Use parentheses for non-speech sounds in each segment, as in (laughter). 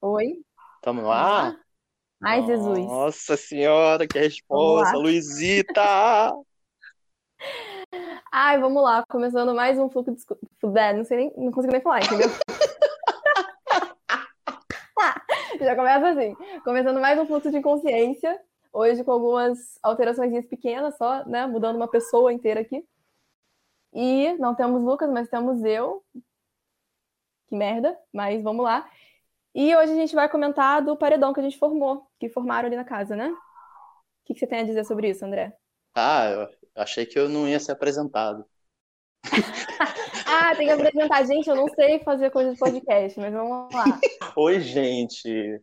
Oi? Tamo ar? lá? Ai, Jesus. Nossa senhora, que resposta. Luizita! (laughs) Ai, vamos lá. Começando mais um fluxo de... É, Não sei nem... Não consigo nem falar, entendeu? (laughs) Já começa assim. Começando mais um fluxo de consciência. Hoje com algumas alterações pequenas só, né? Mudando uma pessoa inteira aqui. E não temos Lucas, mas temos eu. Que merda, mas vamos lá. E hoje a gente vai comentar do paredão que a gente formou, que formaram ali na casa, né? O que que você tem a dizer sobre isso, André? Ah, eu achei que eu não ia ser apresentado. (laughs) Ah, tem que apresentar. Gente, eu não sei fazer coisa de podcast, mas vamos lá. (laughs) Oi, gente.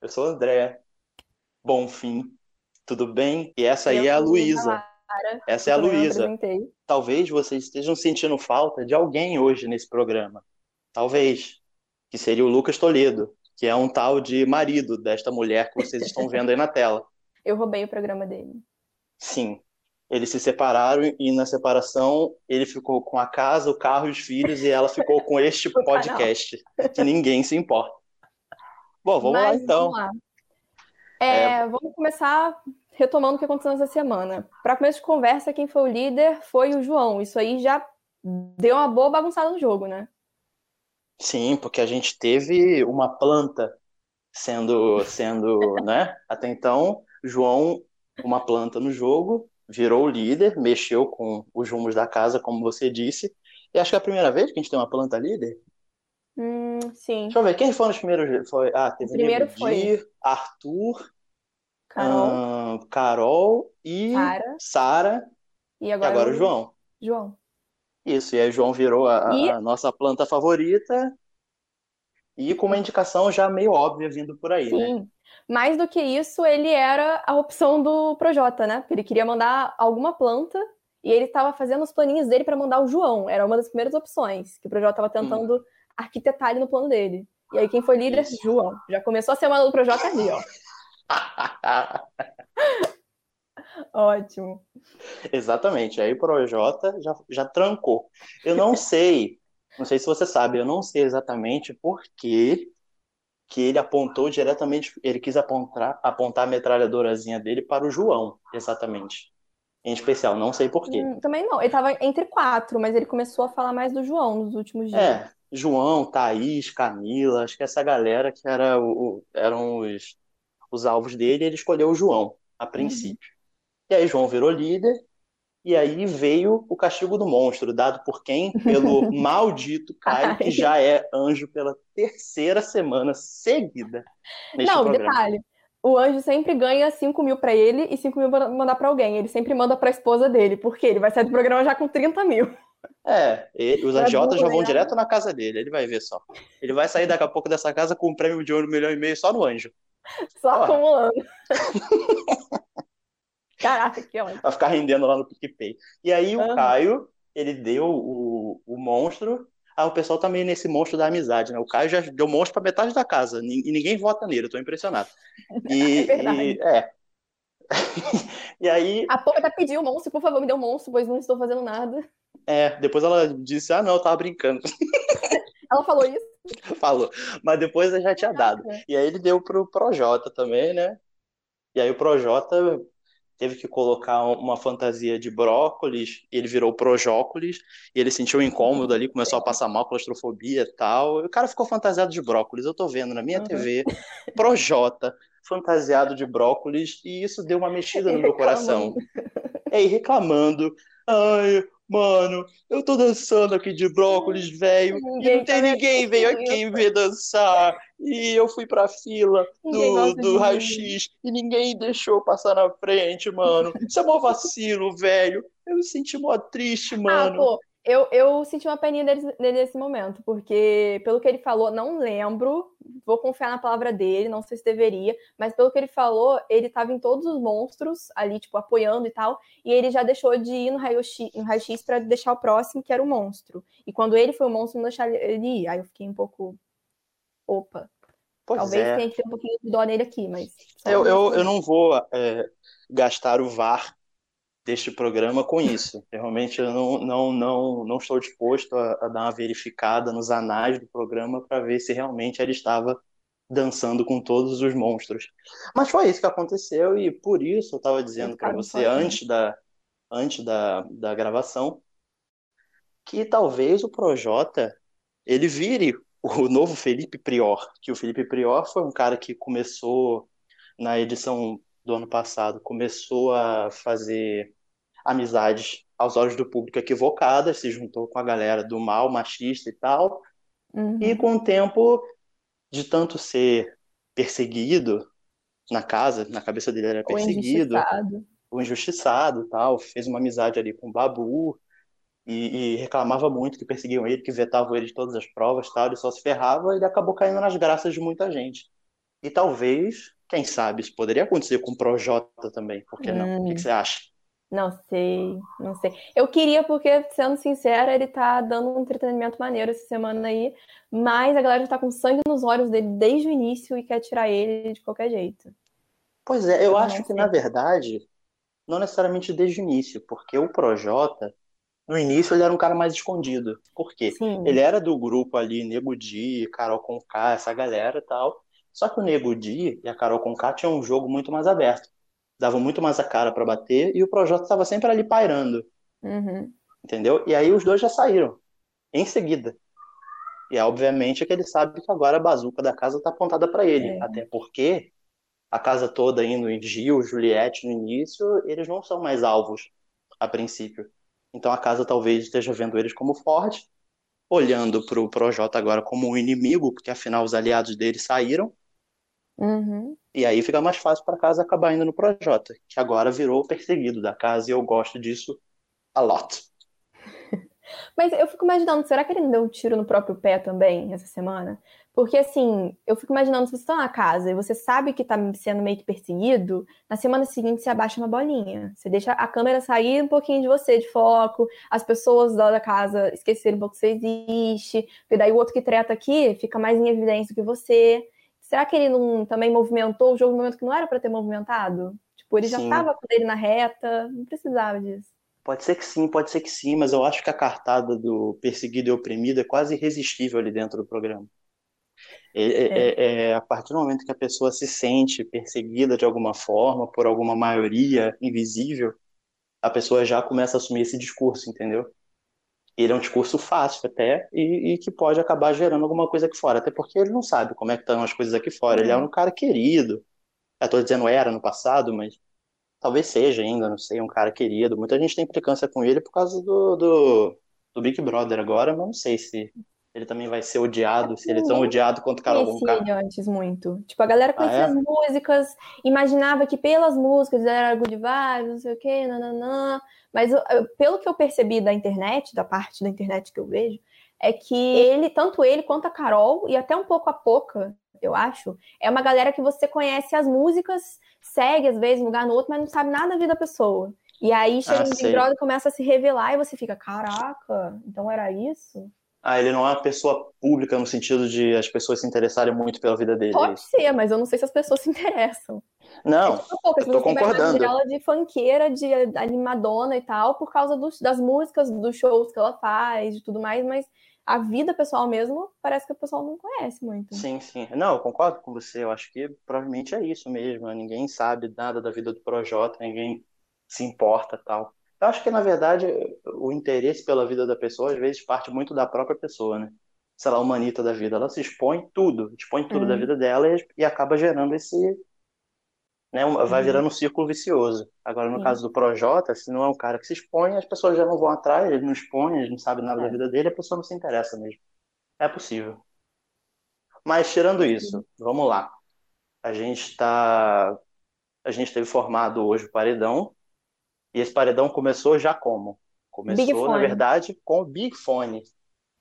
Eu sou o André. Bonfim. Tudo bem? E essa aí Eu é a Luísa. Essa é a Luísa. Talvez vocês estejam sentindo falta de alguém hoje nesse programa. Talvez. Que seria o Lucas Toledo, que é um tal de marido desta mulher que vocês estão vendo aí na tela. Eu roubei o programa dele. Sim. Eles se separaram e na separação ele ficou com a casa, o carro e os filhos e ela ficou com este (laughs) podcast, que ninguém se importa. Bom, vamos lá Mas então. vamos lá. É, Vamos começar retomando o que aconteceu nessa semana. Para começo de conversa, quem foi o líder foi o João. Isso aí já deu uma boa bagunçada no jogo, né? Sim, porque a gente teve uma planta sendo, sendo, (laughs) né? Até então, João, uma planta no jogo, virou o líder, mexeu com os rumos da casa, como você disse. E acho que é a primeira vez que a gente tem uma planta líder. Hum, sim. Deixa eu ver, quem foram os primeiros? Foi, ah, teve O primeiro foi- Arthur, Carol, Carol e Sara e e agora, agora o o João. João. Isso, e aí João virou a, E- a nossa planta favorita e com uma indicação já meio óbvia vindo por aí, né? Sim. Mais do que isso, ele era a opção do Projota, né? Porque ele queria mandar alguma planta e ele estava fazendo os planinhos dele para mandar o João. Era uma das primeiras opções que o Projota estava tentando arquitetar ali no plano dele. E aí quem foi líder? Isso. João. Já começou a semana do Projota ali, ó. (laughs) Ótimo. Exatamente, aí o Projota já, já trancou. Eu não (laughs) sei, não sei se você sabe, eu não sei exatamente por que que ele apontou diretamente, ele quis apontar, apontar a metralhadorazinha dele para o João, exatamente. Em especial, não sei por quê. Hum, também não. Ele tava entre quatro, mas ele começou a falar mais do João nos últimos dias. É, João, Thaís, Camila, acho que essa galera que era o, o- eram os, os alvos dele, ele escolheu o João, a princípio. E aí João virou líder, e aí veio o castigo do monstro, dado por quem? Pelo (laughs) maldito Caio, que já é anjo pela terceira semana seguida Não, programa. detalhe. O anjo sempre ganha 5 mil pra ele e 5 mil pra mandar pra alguém. Ele sempre manda pra esposa dele, porque ele vai sair do programa já com 30 mil. É, ele- os É agiotas já vão direto na casa dele, ele vai ver só. Ele vai sair daqui a pouco dessa casa com um prêmio de ouro, um milhão e meio só no anjo. Só Porra. acumulando. (laughs) Caraca, que ótimo. Vai ficar rendendo lá no PicPay. E aí o Aham. Caio, ele deu o, o monstro. Ah, o pessoal tá meio nesse monstro da amizade, né? O Caio já deu monstro pra metade da casa. E ninguém vota nele, eu tô impressionado. (laughs) E, É e- é. (laughs) E aí, A até pediu o monstro, por favor, me dê um monstro, pois não estou fazendo nada. é, depois ela disse: Ah, não, eu tava brincando. (laughs) Ela falou isso? Falou. Mas depois eu já tinha dado. E aí ele deu pro Projota também, né? E aí o Projota teve que colocar uma fantasia de brócolis, e ele virou Projócolis, e ele sentiu um incômodo ali, começou a passar mal, claustrofobia e tal. E o cara ficou fantasiado de brócolis, eu tô vendo na minha Uhum. TV, Projota, fantasiado de brócolis, e isso deu uma mexida no meu (laughs) coração. E aí reclamando, ai, mano, eu tô dançando aqui de brócolis, velho, e não tem ninguém, veio aqui ver dançar. E eu fui pra fila do, do raio-x e ninguém deixou passar na frente, mano. Isso é mó vacilo, velho. Eu me senti mó triste, Ah, mano. pô, eu, eu senti uma peninha dele, dele nesse momento, porque pelo que ele falou, não lembro, vou confiar na palavra dele, não sei se deveria, mas pelo que ele falou, ele tava em todos os monstros ali, tipo, apoiando e tal, e ele já deixou de ir no raio-x no raio-x pra deixar o próximo, que era o monstro. E quando ele foi o monstro, não deixar ele ir. Aí eu fiquei um pouco. Opa, Pois talvez é. tenha que ter um pouquinho de dó nele aqui, mas. Eu, eu, eu não vou é, gastar o VAR deste programa com isso. Realmente eu não, não, não, não estou disposto a, a dar uma verificada nos anais do programa para ver se realmente ela estava dançando com todos os monstros. Mas foi isso que aconteceu e por isso eu estava dizendo para você antes da antes da, da gravação que talvez o Projota ele vire o novo Felipe Prior, que o Felipe Prior foi um cara que começou na edição do ano passado, começou a fazer amizades aos olhos do público equivocadas, se juntou com a galera do mal, machista e tal, uhum. e com o tempo de tanto ser perseguido na casa, na cabeça dele era perseguido, o injustiçado, o injustiçado tal, fez uma amizade ali com o Babu, e, e, reclamava muito que perseguiam ele, que vetavam ele de todas as provas, tal, ele só se ferrava e ele acabou caindo nas graças de muita gente. E talvez, quem sabe, isso poderia acontecer com o Projota também, por que não? Hum. O que, que, você acha? Não sei, não sei. Eu queria, porque, sendo sincera, ele tá dando um entretenimento maneiro essa semana aí, mas a galera já tá com sangue nos olhos dele desde o início e quer tirar ele de qualquer jeito. Pois é, eu, eu acho que, na verdade, não necessariamente desde o início, porque o Projota no início ele era um cara mais escondido. Por quê? Sim. Ele era do grupo ali, Nego Di, Carol Conká, essa galera e tal. Só que o Nego Di e a Carol Conká tinham um jogo muito mais aberto. Davam muito mais a cara para bater e o Projota estava sempre ali pairando. Uhum. Entendeu? E aí os dois já saíram. Em seguida. E obviamente que ele sabe que agora a bazuca da casa tá apontada para ele. É. Até porque a casa toda indo em Gil, Juliette no início, eles não são mais alvos a princípio. Então a casa talvez esteja vendo eles como forte, olhando para o Projota agora como um inimigo, porque afinal os aliados dele saíram. Uhum. E aí fica mais fácil para a casa acabar indo no Projota, que agora virou o perseguido da casa e eu gosto disso a lot. (laughs) Mas eu fico imaginando, será que ele não deu um tiro no próprio pé também essa semana? Porque, assim, eu fico imaginando, se você está na casa e você sabe que está sendo meio que perseguido, na semana seguinte você abaixa uma bolinha. Você deixa a câmera sair um pouquinho de você, de foco, as pessoas lá da casa esquecerem um pouco que você existe, porque daí o outro que treta aqui fica mais em evidência do que você. Será que ele não também movimentou o jogo no momento que não era para ter movimentado? Tipo, ele já estava com ele na reta, não precisava disso. Pode ser que sim, pode ser que sim, mas eu acho que a cartada do perseguido e oprimido é quase irresistível ali dentro do programa. É, é, é. é, é, a partir do momento que a pessoa se sente perseguida de alguma forma por alguma maioria invisível, a pessoa já começa a assumir esse discurso, entendeu? Ele é um discurso fácil até e, e que pode acabar gerando alguma coisa aqui fora, até porque ele não sabe como é que estão as coisas aqui fora. Ele é um cara querido. Eu estou dizendo era no passado, mas talvez seja ainda, não sei, um cara querido. Muita gente tem implicância com ele por causa do, do, do Big Brother agora, mas não sei se ele também vai ser odiado, se ele é tão odiado quanto Carol Conká. ele antes muito. Tipo, a galera conhecia ah, é? as músicas, imaginava que pelas músicas era good vibes, não sei o quê, nananã. Mas pelo que eu percebi da internet, da parte da internet que eu vejo, é que ele, tanto ele quanto a Carol, e até um pouco a Poca, eu acho, é uma galera que você conhece as músicas, segue às vezes um lugar no outro, mas não sabe nada da vida da pessoa. E aí chega ah, um Big Brother começa a se revelar e você fica, caraca, então era isso? Ah, ele não é uma pessoa pública no sentido de as pessoas se interessarem muito pela vida dele. Pode ser, mas eu não sei se as pessoas se interessam. Não, é pouco, eu tô concordando. ela de funkeira, de animadona e tal, por causa dos, das músicas, dos shows que ela faz, e tudo mais, mas a vida pessoal mesmo, parece que o pessoal não conhece muito. Sim, sim. Não, eu concordo com você. Eu acho que provavelmente é isso mesmo. Ninguém sabe nada da vida do Projota, ninguém se importa tal. Eu acho que, na verdade, o interesse pela vida da pessoa, às vezes, parte muito da própria pessoa, né? Sei lá, uma da vida, ela se expõe tudo, expõe tudo uhum. da vida dela e, e, acaba gerando esse. Né, vai uhum. virando um círculo vicioso. Agora, no caso do Projota, se não é um cara que se expõe, as pessoas já não vão atrás, ele não expõe, ele não sabe nada é. da vida dele, a pessoa não se interessa mesmo. É possível. Mas, tirando isso, vamos lá. A gente está. A gente teve formado hoje o paredão, e esse paredão começou já como? Começou, na verdade, com o Big Fone,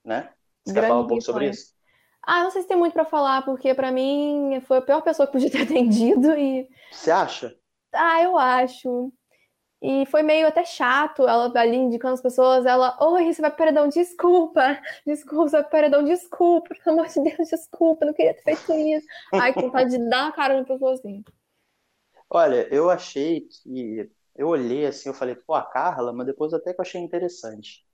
né? Você Grande quer falar um pouco sobre isso? Ah, não sei se tem muito para falar, porque para mim foi a pior pessoa que podia ter (laughs) atendido e... Você acha? Ah, eu acho. E foi meio até chato ela ali indicando as pessoas, ela, oi, você vai pro paredão, desculpa, desculpa, você vai pro paredão, desculpa, pelo amor de Deus, desculpa, não queria ter feito isso. Ai, com vontade de dar a cara na pessoa assim. (laughs) Olha, eu achei que eu olhei assim, eu falei, pô, a Carla, mas depois até que eu achei interessante.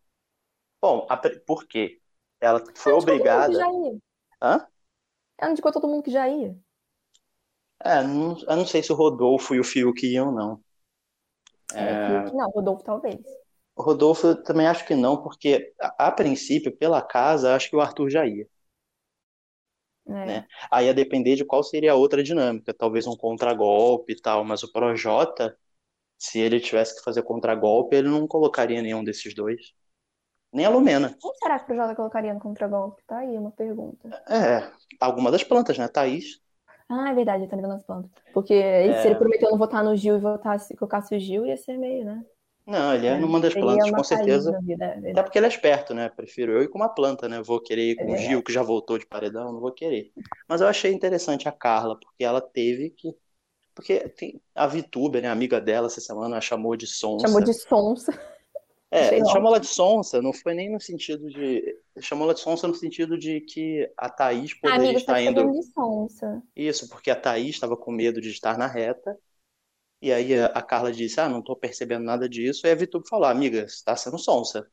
Bom, a, por quê? Ela foi obrigada. Hã? Ela indicou todo mundo que já ia. É, não, eu não sei se o Rodolfo e o Fiuk iam, não. É, Fiuk não, Rodolfo talvez. O Rodolfo eu também acho que não, porque a, a princípio, pela casa, acho que o Arthur já ia. É. Né? Aí ia depender de qual seria a outra dinâmica, talvez um contragolpe e tal, mas o Projota, se ele tivesse que fazer contragolpe, ele não colocaria nenhum desses dois. Nem a Lumena. Quem será que o Projota colocaria no contragolpe? Tá aí uma pergunta. É, alguma das plantas, né? Thaís. Ah, é verdade, ele tá ligando as plantas. Porque é... se ele prometeu não votar no Gil e votar se colocasse o Gil, ia ser meio, né? Não, ele é, é numa das plantas, com certeza. Vida, é Até porque ele é esperto, né? Prefiro eu ir com uma planta, né? Vou querer ir com é o Gil, que já voltou de paredão, não vou querer. Mas eu achei interessante a Carla, porque ela teve que. Porque tem a VTuber, né? A amiga dela, essa semana, a chamou de sonsa. Chamou de sonsa. É, chamou ela de sonsa, não foi nem no sentido de. Chamou ela de sonsa no sentido de que a Thaís poderia Amiga, estar tá indo. De sonsa. Isso, porque a Thaís estava com medo de estar na reta e aí a Carla disse: Ah, não tô percebendo nada disso. E a Vitube falou: Amiga, você tá sendo sonsa.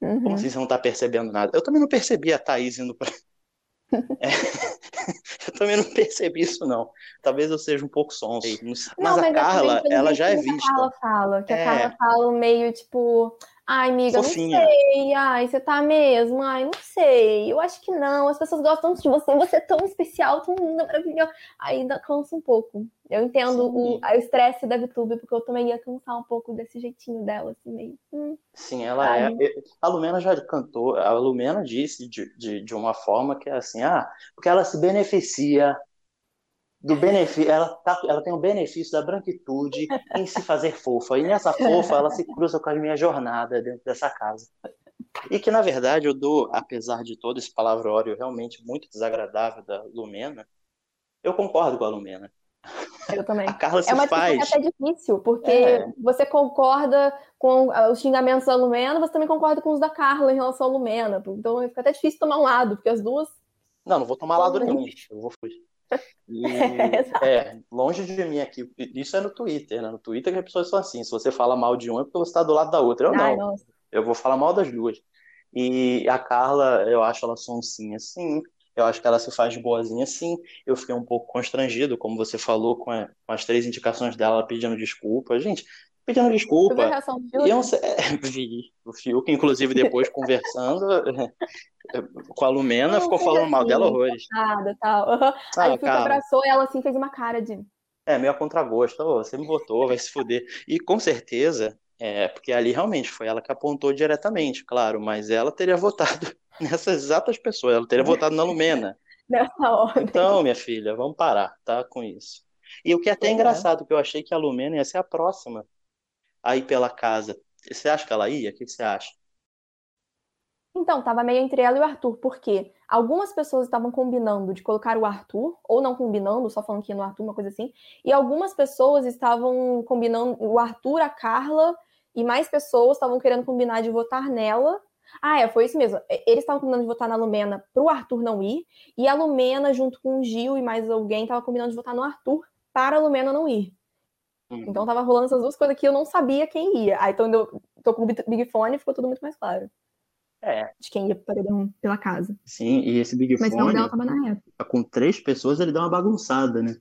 Uhum. Como assim você não tá percebendo nada? Eu também não percebi a Thaís indo pra. É... (laughs) eu também não percebi isso, não. Talvez eu seja um pouco sonsa. Mas, não, mas a Carla, ela já é vista. Que a Carla fala, que é... a Carla fala meio tipo. Ai, amiga, Fofinha. não sei. Ai, você tá mesmo? Ai, não sei. Eu acho que não. As pessoas gostam de você. Você é tão especial, tão maravilhoso. Aí cansa um pouco. Eu entendo o, o estresse da VTube, porque eu também ia cansar um pouco desse jeitinho dela, assim, meio. Hum, Sim, ela é. A Lumena já cantou, a Lumena disse de, de, de uma forma que é assim, ah, porque ela se beneficia do benefício, ela, tá, ela tem o benefício da branquitude em se fazer fofa. E nessa fofa ela se cruza com a minha jornada dentro dessa casa. E que, na verdade, eu dou, apesar de todo esse palavrório realmente muito desagradável da Lumena, eu concordo com a Lumena. Eu também. A Carla se é uma faz. até difícil, porque é. você concorda com os xingamentos da Lumena, você também concorda com os da Carla em relação à Lumena. Então fica até difícil tomar um lado, porque as duas. Não, não vou tomar lado nenhum. Eu vou fugir. (laughs) E, é, longe de mim aqui. Isso é no Twitter, né? No Twitter que as pessoas são assim. Se você fala mal de um, é porque você está do lado da outra. Eu Ai, não. Nossa. Eu vou falar mal das duas. E a Carla, eu acho ela sonsinha, sim. Eu acho que ela se faz boazinha, sim. Eu fiquei um pouco constrangido, como você falou, com, a, com as três indicações dela pedindo desculpa. Gente, pedindo desculpa. Você viu a reação do Fiuk? Eu é, (laughs) vi o Fiuk, inclusive, depois conversando (laughs) com a Lumena, não, ficou falando assim, mal dela horrores. Nada, tal. Uhum. Ah, Aí o Fiuk abraçou ela assim, fez uma cara de. É, meio a contragosto. Oh, você me botou, vai se fuder. E com certeza, é, porque ali realmente foi ela que apontou diretamente, claro, mas ela teria (laughs) votado nessas exatas pessoas, ela teria votado na Lumena. Nessa ordem. Então, minha filha, vamos parar, tá? Com isso. E o que é até é. engraçado, que eu achei que a Lumena ia ser a próxima aí pela casa. Você acha que ela ia? O que você acha? Então, tava meio entre ela e o Arthur, porque algumas pessoas estavam combinando de colocar o Arthur, ou não combinando, só falando que ia no Arthur, uma coisa assim, e algumas pessoas estavam combinando o Arthur, a Carla, e mais pessoas estavam querendo combinar de votar nela. Ah, é, foi isso mesmo. Eles estavam combinando de votar na Lumena pro Arthur não ir, e a Lumena, junto com o Gil e mais alguém, tava combinando de votar no Arthur para a Lumena não ir. Hum. Então tava rolando essas duas coisas que eu não sabia quem ia. Aí então eu tô com o Big Fone ficou tudo muito mais claro. É. De quem ia paredão pela casa. Sim, e esse Big Mas Fone. Mas tava na reta. Com três pessoas ele dá uma bagunçada, né?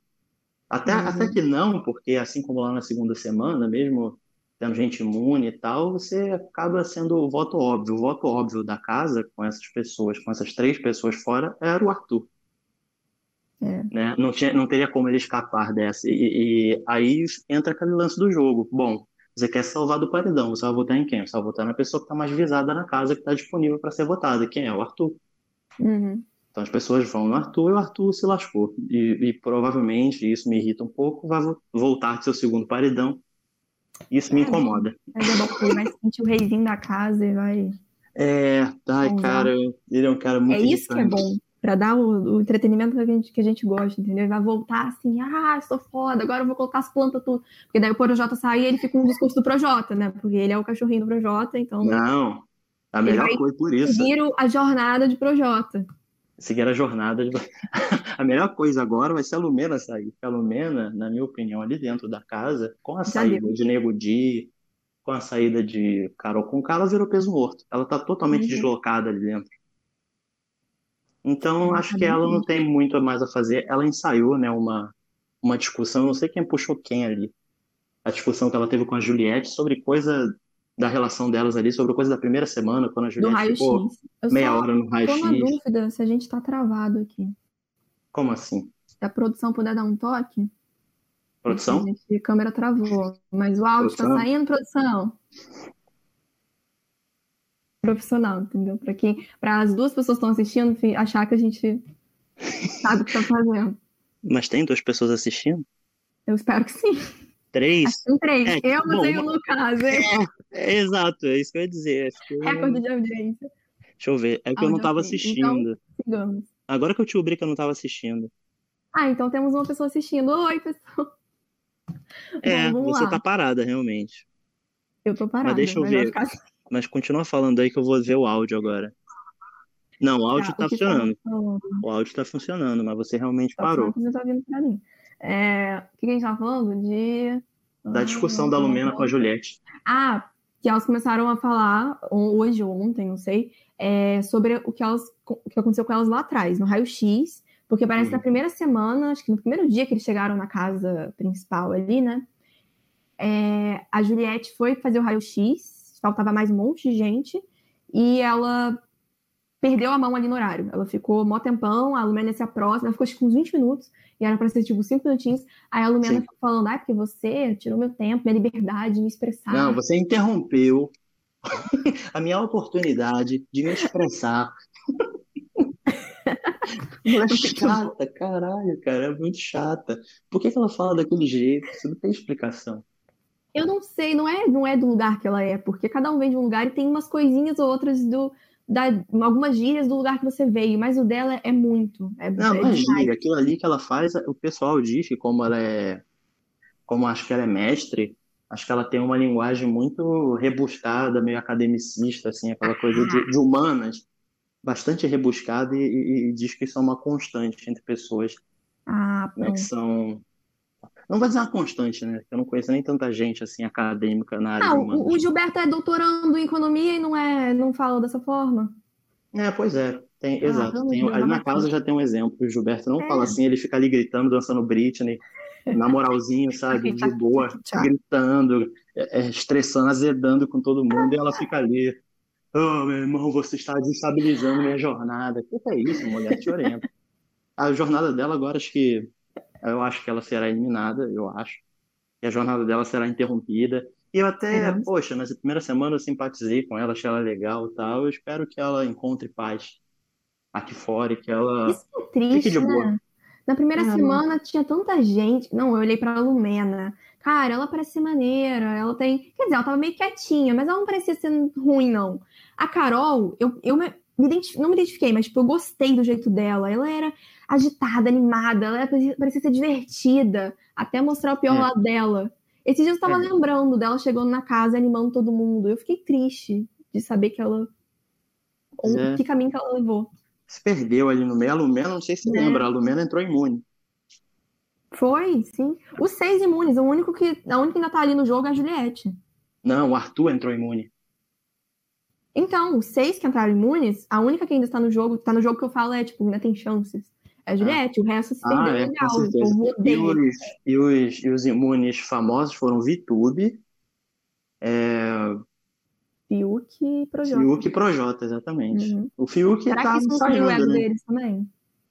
Até, uhum. até que não, porque assim como lá na segunda semana, mesmo tendo gente imune e tal, você acaba sendo o voto óbvio. O voto óbvio da casa, com essas pessoas, com essas três pessoas fora, era o Arthur. É. Né? Não, tinha, não teria como ele escapar dessa. E, e, aí entra aquele lance do jogo. Bom, você quer salvar do paredão, você vai votar em quem? Você vai votar na pessoa que está mais visada na casa, que está disponível para ser votada. Quem é? O Arthur. Uhum. Então as pessoas vão no Arthur e o Arthur se lascou. E, e provavelmente, isso me irrita um pouco, vai voltar de seu segundo paredão. Isso me é, incomoda. Mas é bom porque ele vai sentir o reizinho da casa e vai. É, ai, cara, ele é um cara muito. É isso que é bom para dar o, o, entretenimento que a, gente, que a gente gosta, entendeu? Ele vai voltar assim, ah, estou foda, agora eu vou colocar as plantas tudo. Porque daí o Projota sai e ele fica com o discurso do Projota, né? Porque ele é o cachorrinho do Projota, então. Não, a melhor coisa por isso. Seguir a jornada de Projota. Seguir a jornada de. (laughs) a melhor coisa agora vai ser a Lumena sair. A Lumena, na minha opinião, ali dentro da casa, com a Já saída deu. de Nego Di, com a saída de Carol com ela virou peso morto. Ela tá totalmente uhum. deslocada ali dentro. Então, acho tá que ela não tem muito mais a fazer. Ela ensaiou, né, uma, uma discussão, não sei quem puxou quem ali. A discussão que ela teve com a Juliette sobre coisa da relação delas ali, sobre coisa da primeira semana, quando a Juliette ficou raio-x. Eu meia hora no tô na raio-x. dúvida se a gente tá travado aqui. Como assim? Se a produção puder dar um toque, Produção? gente, a câmera travou. Mas o áudio tá Produção? saindo, produção. Profissional, entendeu? Pra quem, para as duas pessoas que estão assistindo achar que a gente sabe o que tá fazendo. Mas tem duas pessoas assistindo? Eu espero que sim. Três? Tem três. É, eu, bom, você e o Lucas. hein? É, exato, é isso que eu ia dizer. Acho que- Recorde de audiência. Deixa eu ver. É que eu não tava assistindo. Sigamos. Agora que eu descobri que eu não tava assistindo. Ah, então temos uma pessoa assistindo. Oi, pessoal. (laughs) É, Bom, você lá. tá parada, realmente. Eu tô parada. deixa eu ver. ficar assim. Mas continua falando aí que eu vou ver o áudio agora. Não, o áudio Tá, tá o que funcionando. falando? O áudio tá funcionando, mas você realmente Tá parou. você tá vindo pra mim. É, o que a gente tava falando? De. Da discussão da Lumena com a Juliette. Ah, que elas começaram a falar hoje ou ontem, não sei, é, sobre o que, elas, o que aconteceu com elas lá atrás, no raio-x, porque parece que Uhum. na primeira semana, acho que no primeiro dia que eles chegaram na casa principal ali, né? é, a Juliette foi fazer o raio-x, faltava mais um monte de gente, e ela perdeu a mão ali no horário. Ela ficou mó tempão, a Lumena se aproxima, ela ficou acho que uns 20 minutos, e era pra ser tipo 5 minutinhos. Aí a Lumena ficou falando, ah, porque você tirou meu tempo, minha liberdade de me expressar. Não, você interrompeu (laughs) a minha oportunidade de me expressar. (laughs) Ela é chata, caralho, cara, é muito chata. Por que que ela fala daquele jeito? Isso não tem explicação. Eu não sei, não é, não é do lugar que ela é, porque cada um vem de um lugar e tem umas coisinhas ou outras do. Da, algumas gírias do lugar que você veio, mas o dela é muito. É, Não, é gíria. Aquilo ali que ela faz, o pessoal diz que como ela é, como acho que ela é mestre, acho que ela tem uma linguagem muito rebuscada, meio academicista, assim, aquela coisa de, de humanas, bastante rebuscada e, e- e diz que isso é uma constante entre pessoas, Ah, né, que são, não vou dizer uma constante, né, eu não conheço nem tanta gente, assim, acadêmica na área de o, Gilberto é doutorando em economia e não é, não fala dessa forma. É, pois é, tem, Ah, exato. Tem, ali na vamos casa já tem um exemplo. O Gilberto não É. fala assim, ele fica ali gritando, dançando Britney, na moralzinho, (laughs) sabe? De boa, Tchau. gritando, é, é, estressando, azedando com todo mundo, e ela (laughs) fica ali. Oh, meu irmão, você está desestabilizando minha jornada. O que é isso, mulher? Te oriento. A jornada dela agora, acho que. Eu acho que ela será eliminada, eu acho. E a jornada dela será interrompida. E eu até, Esperamos. poxa, nessa primeira semana eu simpatizei com ela, achei ela legal e tal. Eu espero que ela encontre paz aqui fora e que ela. Isso é triste, Fique de boa. né? Na primeira Ah, semana tinha tanta gente. Não, eu olhei pra Lumena. Cara, ela parece ser maneira. Ela tem. Quer dizer, ela tava meio quietinha, mas ela não parecia ser ruim, não. A Carol, eu, eu me, me identif- não me identifiquei, mas tipo, eu gostei do jeito dela. Ela era agitada, animada, ela parecia, parecia ser divertida, até mostrar o pior É. lado dela. Esses dias eu tava É. lembrando dela chegando na casa, animando todo mundo. Eu fiquei triste de saber que ela. É. Que caminho que ela levou. se perdeu ali no meio. A Lumena, não sei se você É. lembra, a Lumena entrou imune. Foi, sim. Os seis imunes, o único que, a única que ainda tá ali no jogo é a Juliette. Não, o Arthur entrou imune. Então, os seis que entraram imunes, a única que ainda está no jogo, tá no jogo que eu falo é, tipo, ainda tem chances. É a Juliette, o resto se perdeu Ah, é, legal. O certeza. povo E odeia. os, e os, e os imunes famosos foram Vitube, é, Fiuk e Projota. Fiuk e Projota, exatamente. Uhum. O Fiuk Será tá que isso não subiu o ensaiando, ego né? deles também?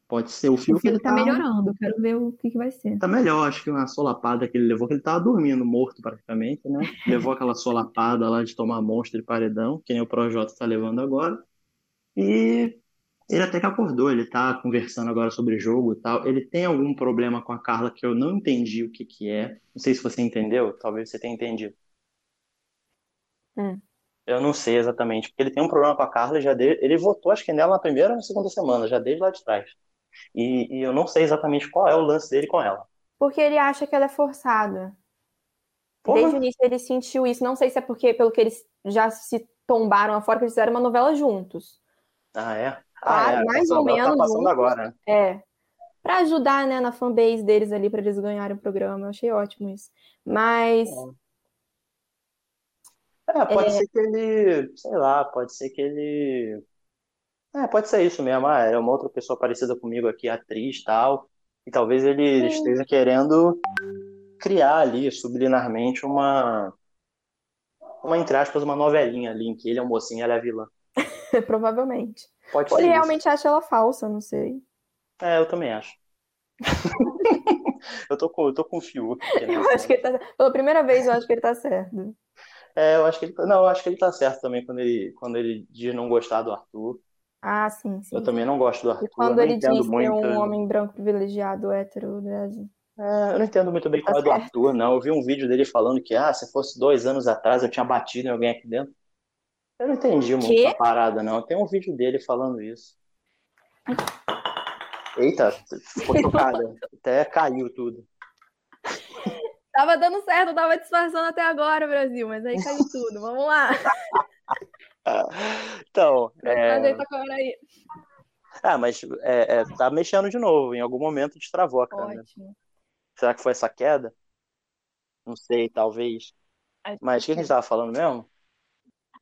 Pode ser. O O Fiuk, ele tá tá, melhorando, eu quero ver o que, que vai ser. tá melhor, acho que uma solapada que ele levou, que ele tava dormindo, morto praticamente, né? (laughs) Levou aquela solapada lá de tomar monstro e paredão, que nem o Projota tá levando agora. E ele até que acordou, ele tá conversando agora sobre jogo e tal. Ele tem algum problema com a Carla que eu não entendi o que que é. Não sei se você entendeu, talvez você tenha entendido. Hum. Eu não sei exatamente, porque ele tem um problema com a Carla, já de... ele votou, acho que nela na primeira ou na segunda semana, já desde lá de trás. E, e eu não sei exatamente qual é o lance dele com ela. Porque ele acha que ela é forçada. Porra. Desde o início ele sentiu isso. Não sei se é porque, pelo que eles já se tombaram afora, que eles fizeram uma novela juntos. Ah, é? Ah, Ah, é, mais ou tá menos passando juntos. agora, né? É. Pra ajudar, né, na fanbase deles ali, pra eles ganharem o programa. Eu achei ótimo isso. Mas. É, pode ser que ele, sei lá, pode ser que ele. É, pode ser isso mesmo. Ah, é uma outra pessoa parecida comigo aqui, atriz tal. E talvez ele Sim. esteja querendo criar ali, subliminarmente, uma, uma, entre aspas, uma novelinha ali, em que ele é o mocinho e ela é a vilã. (laughs) Provavelmente. Pode Ou ser ele isso. realmente acha ela falsa, não sei. É, eu também acho. (laughs) Eu tô com, eu tô com o Fiuk aqui Eu acho que ele tá. Pela primeira vez, eu acho que ele tá certo. É, eu acho que ele tá, não, eu acho que ele tá certo também quando ele, quando ele diz não gostar do Arthur. Ah, sim, sim. Eu também não gosto do E Arthur, eu quando ele diz que é muito. um homem branco privilegiado, hétero, né? É, eu não entendo muito bem Tá qual é do. Arthur, não. Eu vi um vídeo dele falando que, ah, se fosse dois anos atrás eu tinha batido em alguém aqui dentro. Eu não entendi muito a parada, não. Tem um vídeo dele falando isso. Eita, ficou chocada. Até caiu tudo. Tava dando certo, tava disfarçando até agora, Brasil, mas aí caiu tudo. Vamos lá. (laughs) Então, é... Ah, mas é, é, tá mexendo de novo. Em algum momento destravou a câmera. Ótimo. Será que foi essa queda? Não sei, talvez. Mas o que a gente tava falando mesmo?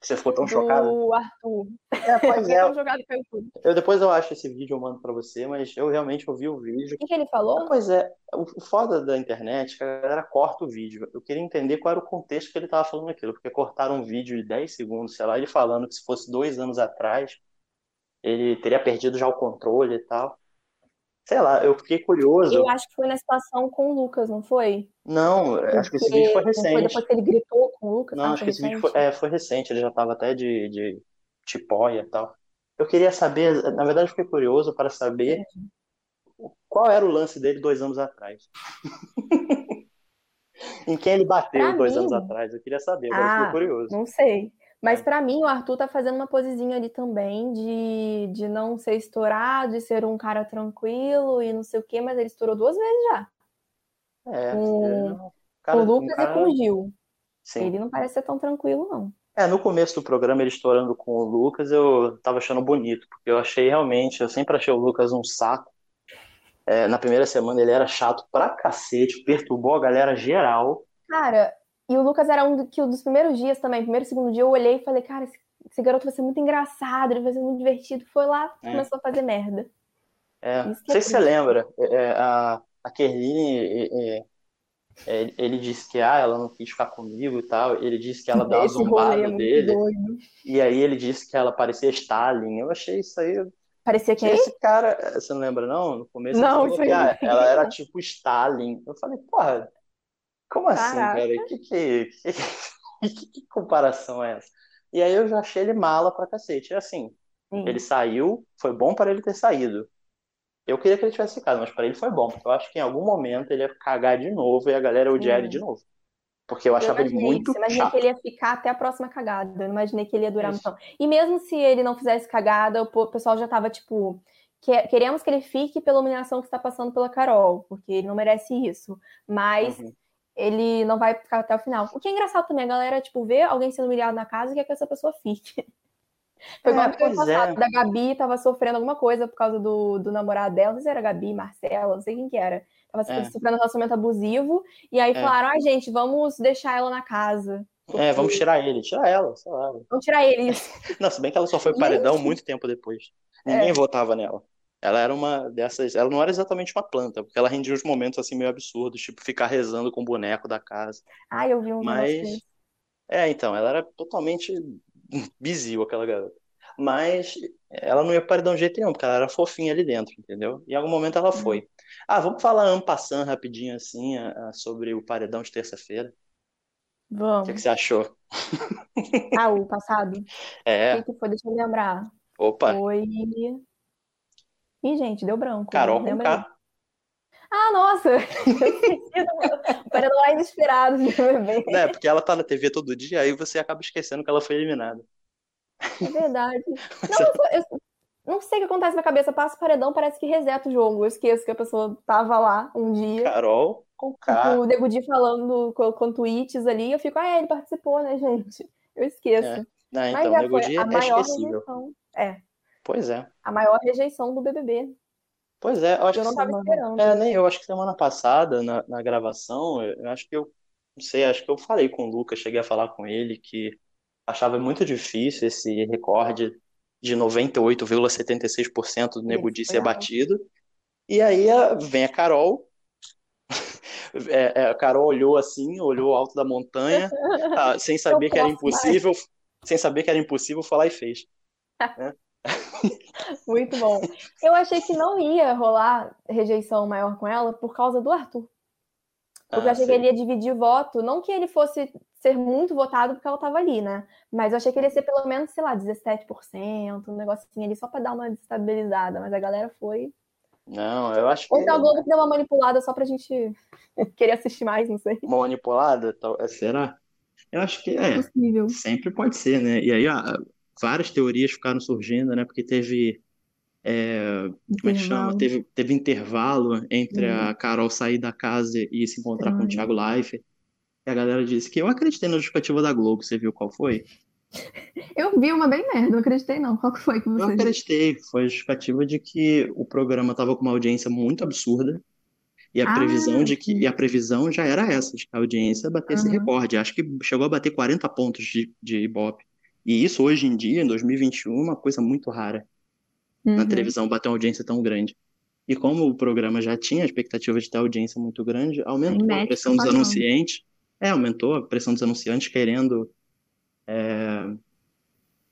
Você ficou tão chocada? Do Arthur. É, (laughs) pois é. tão jogado tudo. Eu, depois eu acho esse vídeo, eu mando pra você, mas eu realmente ouvi o vídeo. O que, que ele Ah, falou? Pois é, o o foda da internet é que a galera corta o vídeo. Eu queria entender qual era o contexto que ele tava falando aquilo, porque cortaram um vídeo de 10 segundos, sei lá, ele falando que se fosse dois anos atrás, ele teria perdido já o controle e tal. Sei lá, eu fiquei curioso. Eu acho que foi na situação com o Lucas, não foi? Não, acho que esse Porque vídeo foi não foi recente. depois que ele gritou com o Lucas? Não, Ah, acho que esse vídeo recente? foi, é, foi recente, ele já tava até de, de tipóia e tal. Eu queria saber, na verdade, eu fiquei curioso para saber qual era o lance dele dois anos atrás. (laughs) Em quem ele bateu Pra dois mim- anos atrás? Eu queria saber, agora eu Ah, fiquei curioso. Não sei. Mas É. pra mim, o Arthur tá fazendo uma posezinha ali também de, de não ser estourado, de ser um cara tranquilo e não sei o quê, mas ele estourou duas vezes já. É, Com- não- Com cara, o um Lucas cara- e com o Gil. sim. Ele não parece ser tão tranquilo, não. É, no começo do programa, ele estourando com o Lucas, eu tava achando bonito, porque eu achei realmente, eu sempre achei o Lucas um saco. É, na primeira semana ele era chato pra cacete, perturbou a galera geral. Cara, e o Lucas era um do- que um dos primeiros dias também, primeiro, segundo dia, eu olhei e falei, cara, esse, esse garoto vai ser muito engraçado, ele vai ser muito divertido. Foi lá, É. começou a fazer merda. É, não que é sei se você lembra, é, é, a, a Kerline, ele disse que ah, ela não quis ficar comigo e tal, ele disse que ela dava zombada dele, doido. e aí ele disse que ela parecia Stalin. Eu achei isso aí. Parecia que Esse cara, você não lembra, não? No começo ele Não, falou que ah, ela era tipo Stalin. Eu falei, porra, como assim, Caraca. cara? Que, que, (laughs) que, que, comparação é essa? E aí eu já achei ele mala pra cacete. E assim, Sim. ele saiu, foi bom para ele ter saído. Eu queria que ele tivesse ficado, mas para ele foi bom, porque eu acho que em algum momento ele ia cagar de novo e a galera ia odiar ele de novo. Porque eu Eu achava ele imaginei muito isso, eu imaginei chato. que ele ia ficar até a próxima cagada. Eu não imaginei que ele ia durar Isso. muito. E mesmo se ele não fizesse cagada, o pessoal já tava tipo. "Que- Queremos que ele fique pela humilhação que está passando pela Carol, porque ele não merece isso. Mas Uhum. Ele não vai ficar até o final. O que é engraçado também, a galera, tipo, vê alguém sendo humilhado na casa e quer que essa pessoa fique. (laughs) Foi igual É, no ano é. da Gabi tava sofrendo alguma coisa por causa do, do namorado dela, não sei se era Gabi, Marcela, não sei quem que era. Tava É. sofrendo um relacionamento abusivo, e aí É. falaram, ai gente, vamos deixar ela na casa. É, vamos tirar ele, tirar ela, sei lá. Vamos tirar ele. (laughs) Não, se bem que ela só foi paredão muito tempo depois. Ninguém É. votava nela. Ela era uma dessas. Ela não era exatamente uma planta, porque ela rendia uns momentos assim meio absurdos, tipo ficar rezando com o boneco da casa. Ai, eu vi um Mas. É, então, ela era totalmente (laughs) bizil, aquela garota. Mas ela não ia pro paredão de jeito nenhum, porque ela era fofinha ali dentro, entendeu? Em algum momento ela foi. Ah, vamos falar en passant rapidinho assim ah, sobre o paredão de terça-feira. O que, Vamos. que você achou? Ah, o passado? (laughs) O É, que que foi? Deixa eu lembrar. opa, Foi. Ih, gente, deu branco. Carol com? K. Ah, nossa! Paredão lá inesperado do bebê. Né? Porque ela tá na TV todo dia, aí você acaba esquecendo que ela foi eliminada. É verdade. (laughs) Não, eu, eu não sei o que acontece na cabeça. Passa o paredão, parece que reseta o jogo. Eu esqueço que a pessoa tava lá um dia. Carol com K. O Nego Di falando com, com tweets ali. Eu fico, ah, é, ele participou, né, (laughs) gente? Eu esqueço. É. Não, Mas então, já Nego foi a é maior esquecível. rejeição. É, Pois é. a maior rejeição do BBB. Pois é, eu acho Eu que não semana... esperando. É, nem eu acho que semana passada, na, na gravação, eu, acho que eu, não sei, acho que eu falei com o Lucas, cheguei a falar com ele que achava muito difícil esse recorde de 98,76% do Nego Di ser batido. E aí vem a Carol. (laughs) É, é, a Carol olhou assim, olhou alto da montanha, (laughs) ah, sem saber que era impossível, mais. sem saber que era impossível, falar e fez. É. (laughs) Muito bom. Eu achei que não ia rolar rejeição maior com ela por causa do Arthur. Porque ah, eu achei sim. que ele ia dividir voto. Não que ele fosse ser muito votado porque ela estava ali, né? Mas eu achei que ele ia ser pelo menos, sei lá, 17%, um negocinho ali só para dar uma desestabilizada. Mas a galera foi. Não, eu acho que. Ou então a Globo deu uma manipulada só pra gente (laughs) querer assistir mais, não sei. Uma manipulada? É, será? Eu acho que é. Possível. Sempre pode ser, né? E aí, ó, várias teorias ficaram surgindo, né? Porque teve. É, como é que chama? Teve, teve intervalo entre uhum. a Carol sair da casa e se encontrar uhum. com o Thiago Life. E a galera disse que eu acreditei na justificativa da Globo. Você viu qual foi? (laughs) Eu vi uma bem merda, não acreditei não. Qual foi que você Eu acreditei. Foi a justificativa de que o programa estava com uma audiência muito absurda. E a ah, previsão de que e a previsão já era essa, de que a audiência batesse uhum. recorde. Acho que chegou a bater 40 pontos de, de Ibope. E isso hoje em dia, em 2021, é uma coisa muito rara. Uhum. Na televisão bater uma audiência tão grande. E como o programa já tinha a expectativa de ter audiência muito grande, aumentou a pressão dos anunciantes. É, aumentou a pressão dos anunciantes querendo. É,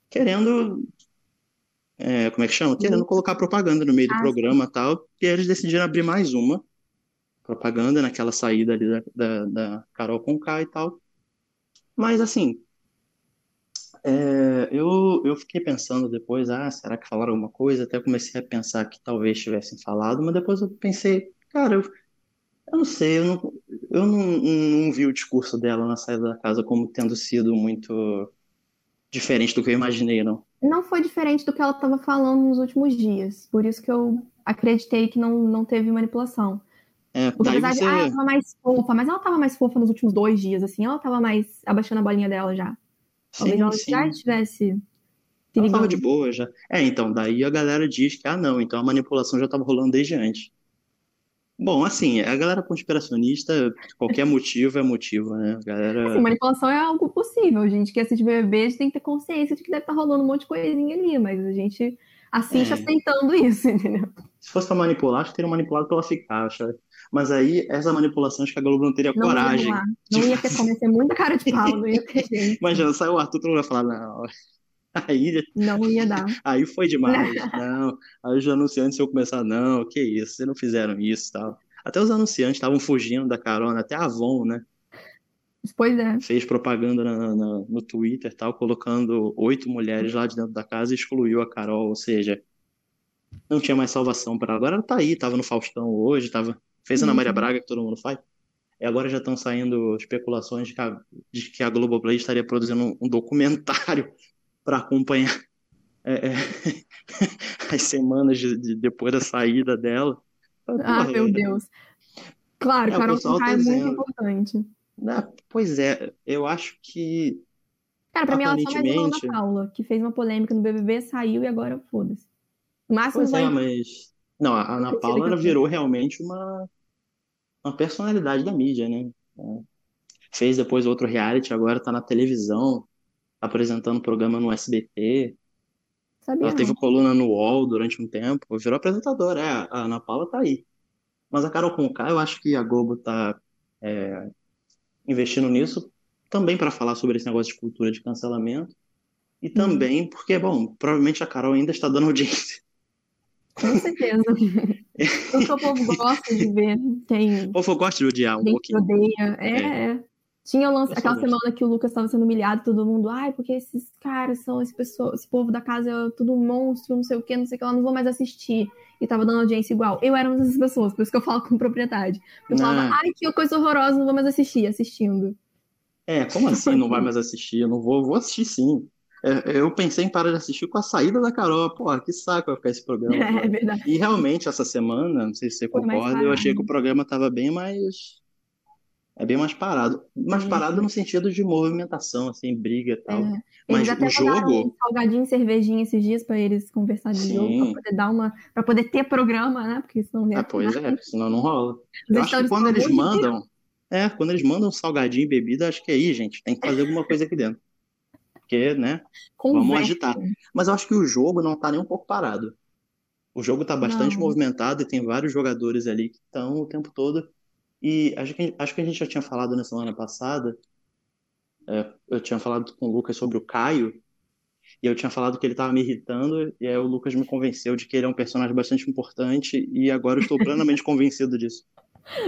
querendo. É, como é que chama? Querendo colocar propaganda no meio do ah, programa e tal. E eles decidiram abrir mais uma propaganda naquela saída ali da, da, da Carol Conká e tal. Mas assim, é, eu, eu fiquei pensando depois, ah, será que falaram alguma coisa? Até comecei a pensar que talvez tivessem falado, mas depois eu pensei, cara, eu, eu não sei, eu não, eu não, não vi o discurso dela na saída da casa como tendo sido muito diferente do que eu imaginei, não. Não foi diferente do que ela estava falando nos últimos dias, por isso que eu acreditei que não, não teve manipulação. É, Porque apesar você... de, ah, ela tava mais fofa, mas ela tava mais fofa nos últimos dois dias, assim, ela tava mais abaixando a bolinha dela já. Talvez ela sim. já estivesse Ela tava de boa já. É, então, daí a galera diz que, ah, não, então a manipulação já estava rolando desde antes. Bom, assim, a galera conspiracionista, qualquer motivo é motivo, né? A galera... Assim, manipulação é algo possível. A gente que assiste BBB, a gente tem que ter consciência de que deve estar tá rolando um monte de coisinha ali, mas a gente assiste é. aceitando isso, (laughs) entendeu? Se fosse pra manipular, acho que teriam manipulado pra ela ficar, acho. Mas aí, essa manipulação, acho que a Globo não teria não coragem. Ia não ia ter como, ia ter muita cara de pau, não ia ter (laughs) gente. Imagina, saiu o Arthur, todo mundo ia falar, não. (laughs) Aí, não ia dar. Aí foi demais. (laughs) não. Aí os anunciantes iam começar, não, que isso, vocês não fizeram isso tal. Até os anunciantes estavam fugindo da carona, até a Avon, né? Pois é. Fez propaganda na, na, no Twitter tal, colocando oito mulheres lá de dentro da casa e excluiu a Carol, ou seja, não tinha mais salvação para ela. Agora ela tá aí, tava no Faustão hoje, tava Fez a Ana Maria uhum. Braga, que todo mundo faz. E agora já estão saindo especulações de que a, de que a Globoplay estaria produzindo um, um documentário (laughs) para acompanhar é, é, (laughs) as semanas de, de, depois da saída dela. Ah, meu Deus. Claro, é, Carol Conká tá é muito importante. Né, pois é, eu acho que. Cara, pra mim ela só mais uma Ana Paula, que fez uma polêmica no BBB, saiu e agora foda-se. Máximo pois vai... é, mas não, a Ana Paula ela virou realmente uma, uma personalidade da mídia, né? É. Fez depois outro reality, agora tá na televisão, apresentando programa no SBT. Sabia ela teve coluna no UOL durante um tempo, virou apresentadora. É, a Ana Paula tá aí. Mas a Carol Conká, eu acho que a Globo tá é, investindo nisso também para falar sobre esse negócio de cultura de cancelamento e uhum. também porque, bom, provavelmente a Carol ainda está dando audiência. Com certeza. (laughs) o povo gosta de ver quem. O povo gosta de odiar um pouquinho. odeia. É, é. é. Tinha lance, aquela semana que o Lucas estava sendo humilhado, todo mundo, ai, porque esses caras são esse, pessoa, esse povo da casa é tudo um monstro, não sei o que, não sei o que, ela não vou mais assistir. E tava dando audiência igual. Eu era uma dessas pessoas, por isso que eu falo com propriedade. Eu falava, ah. ai, que coisa horrorosa, não vou mais assistir, assistindo. É, como assim não vai mais assistir? Eu não vou, vou assistir sim. É, eu pensei em parar de assistir com a saída da Carol. Pô, que saco vai ficar esse programa. (laughs) É, é verdade. E realmente, essa semana, não sei se você Foi concorda, eu achei que o programa tava bem mais. É bem mais parado. Mais parado no sentido de movimentação, assim, briga e tal. É. Mas o jogo. Um salgadinho e cervejinha esses dias para eles conversarem de jogo, pra poder dar uma. para poder ter programa, né? Porque senão. Ah, pois é, senão não rola. Eu acho que quando eles mandam. É, quando eles mandam salgadinho e bebida, acho que é aí, gente, tem que fazer alguma coisa aqui dentro. Porque, né? Vamos agitar. Mas eu acho que o jogo não tá nem um pouco parado. O jogo tá bastante Não. movimentado e tem vários jogadores ali que estão o tempo todo. E acho que, acho que a gente já tinha falado na semana passada. é, eu tinha falado com o Lucas sobre o Caio. E eu tinha falado que ele estava me irritando, e aí o Lucas me convenceu de que ele é um personagem bastante importante, e agora eu estou plenamente (laughs) convencido disso.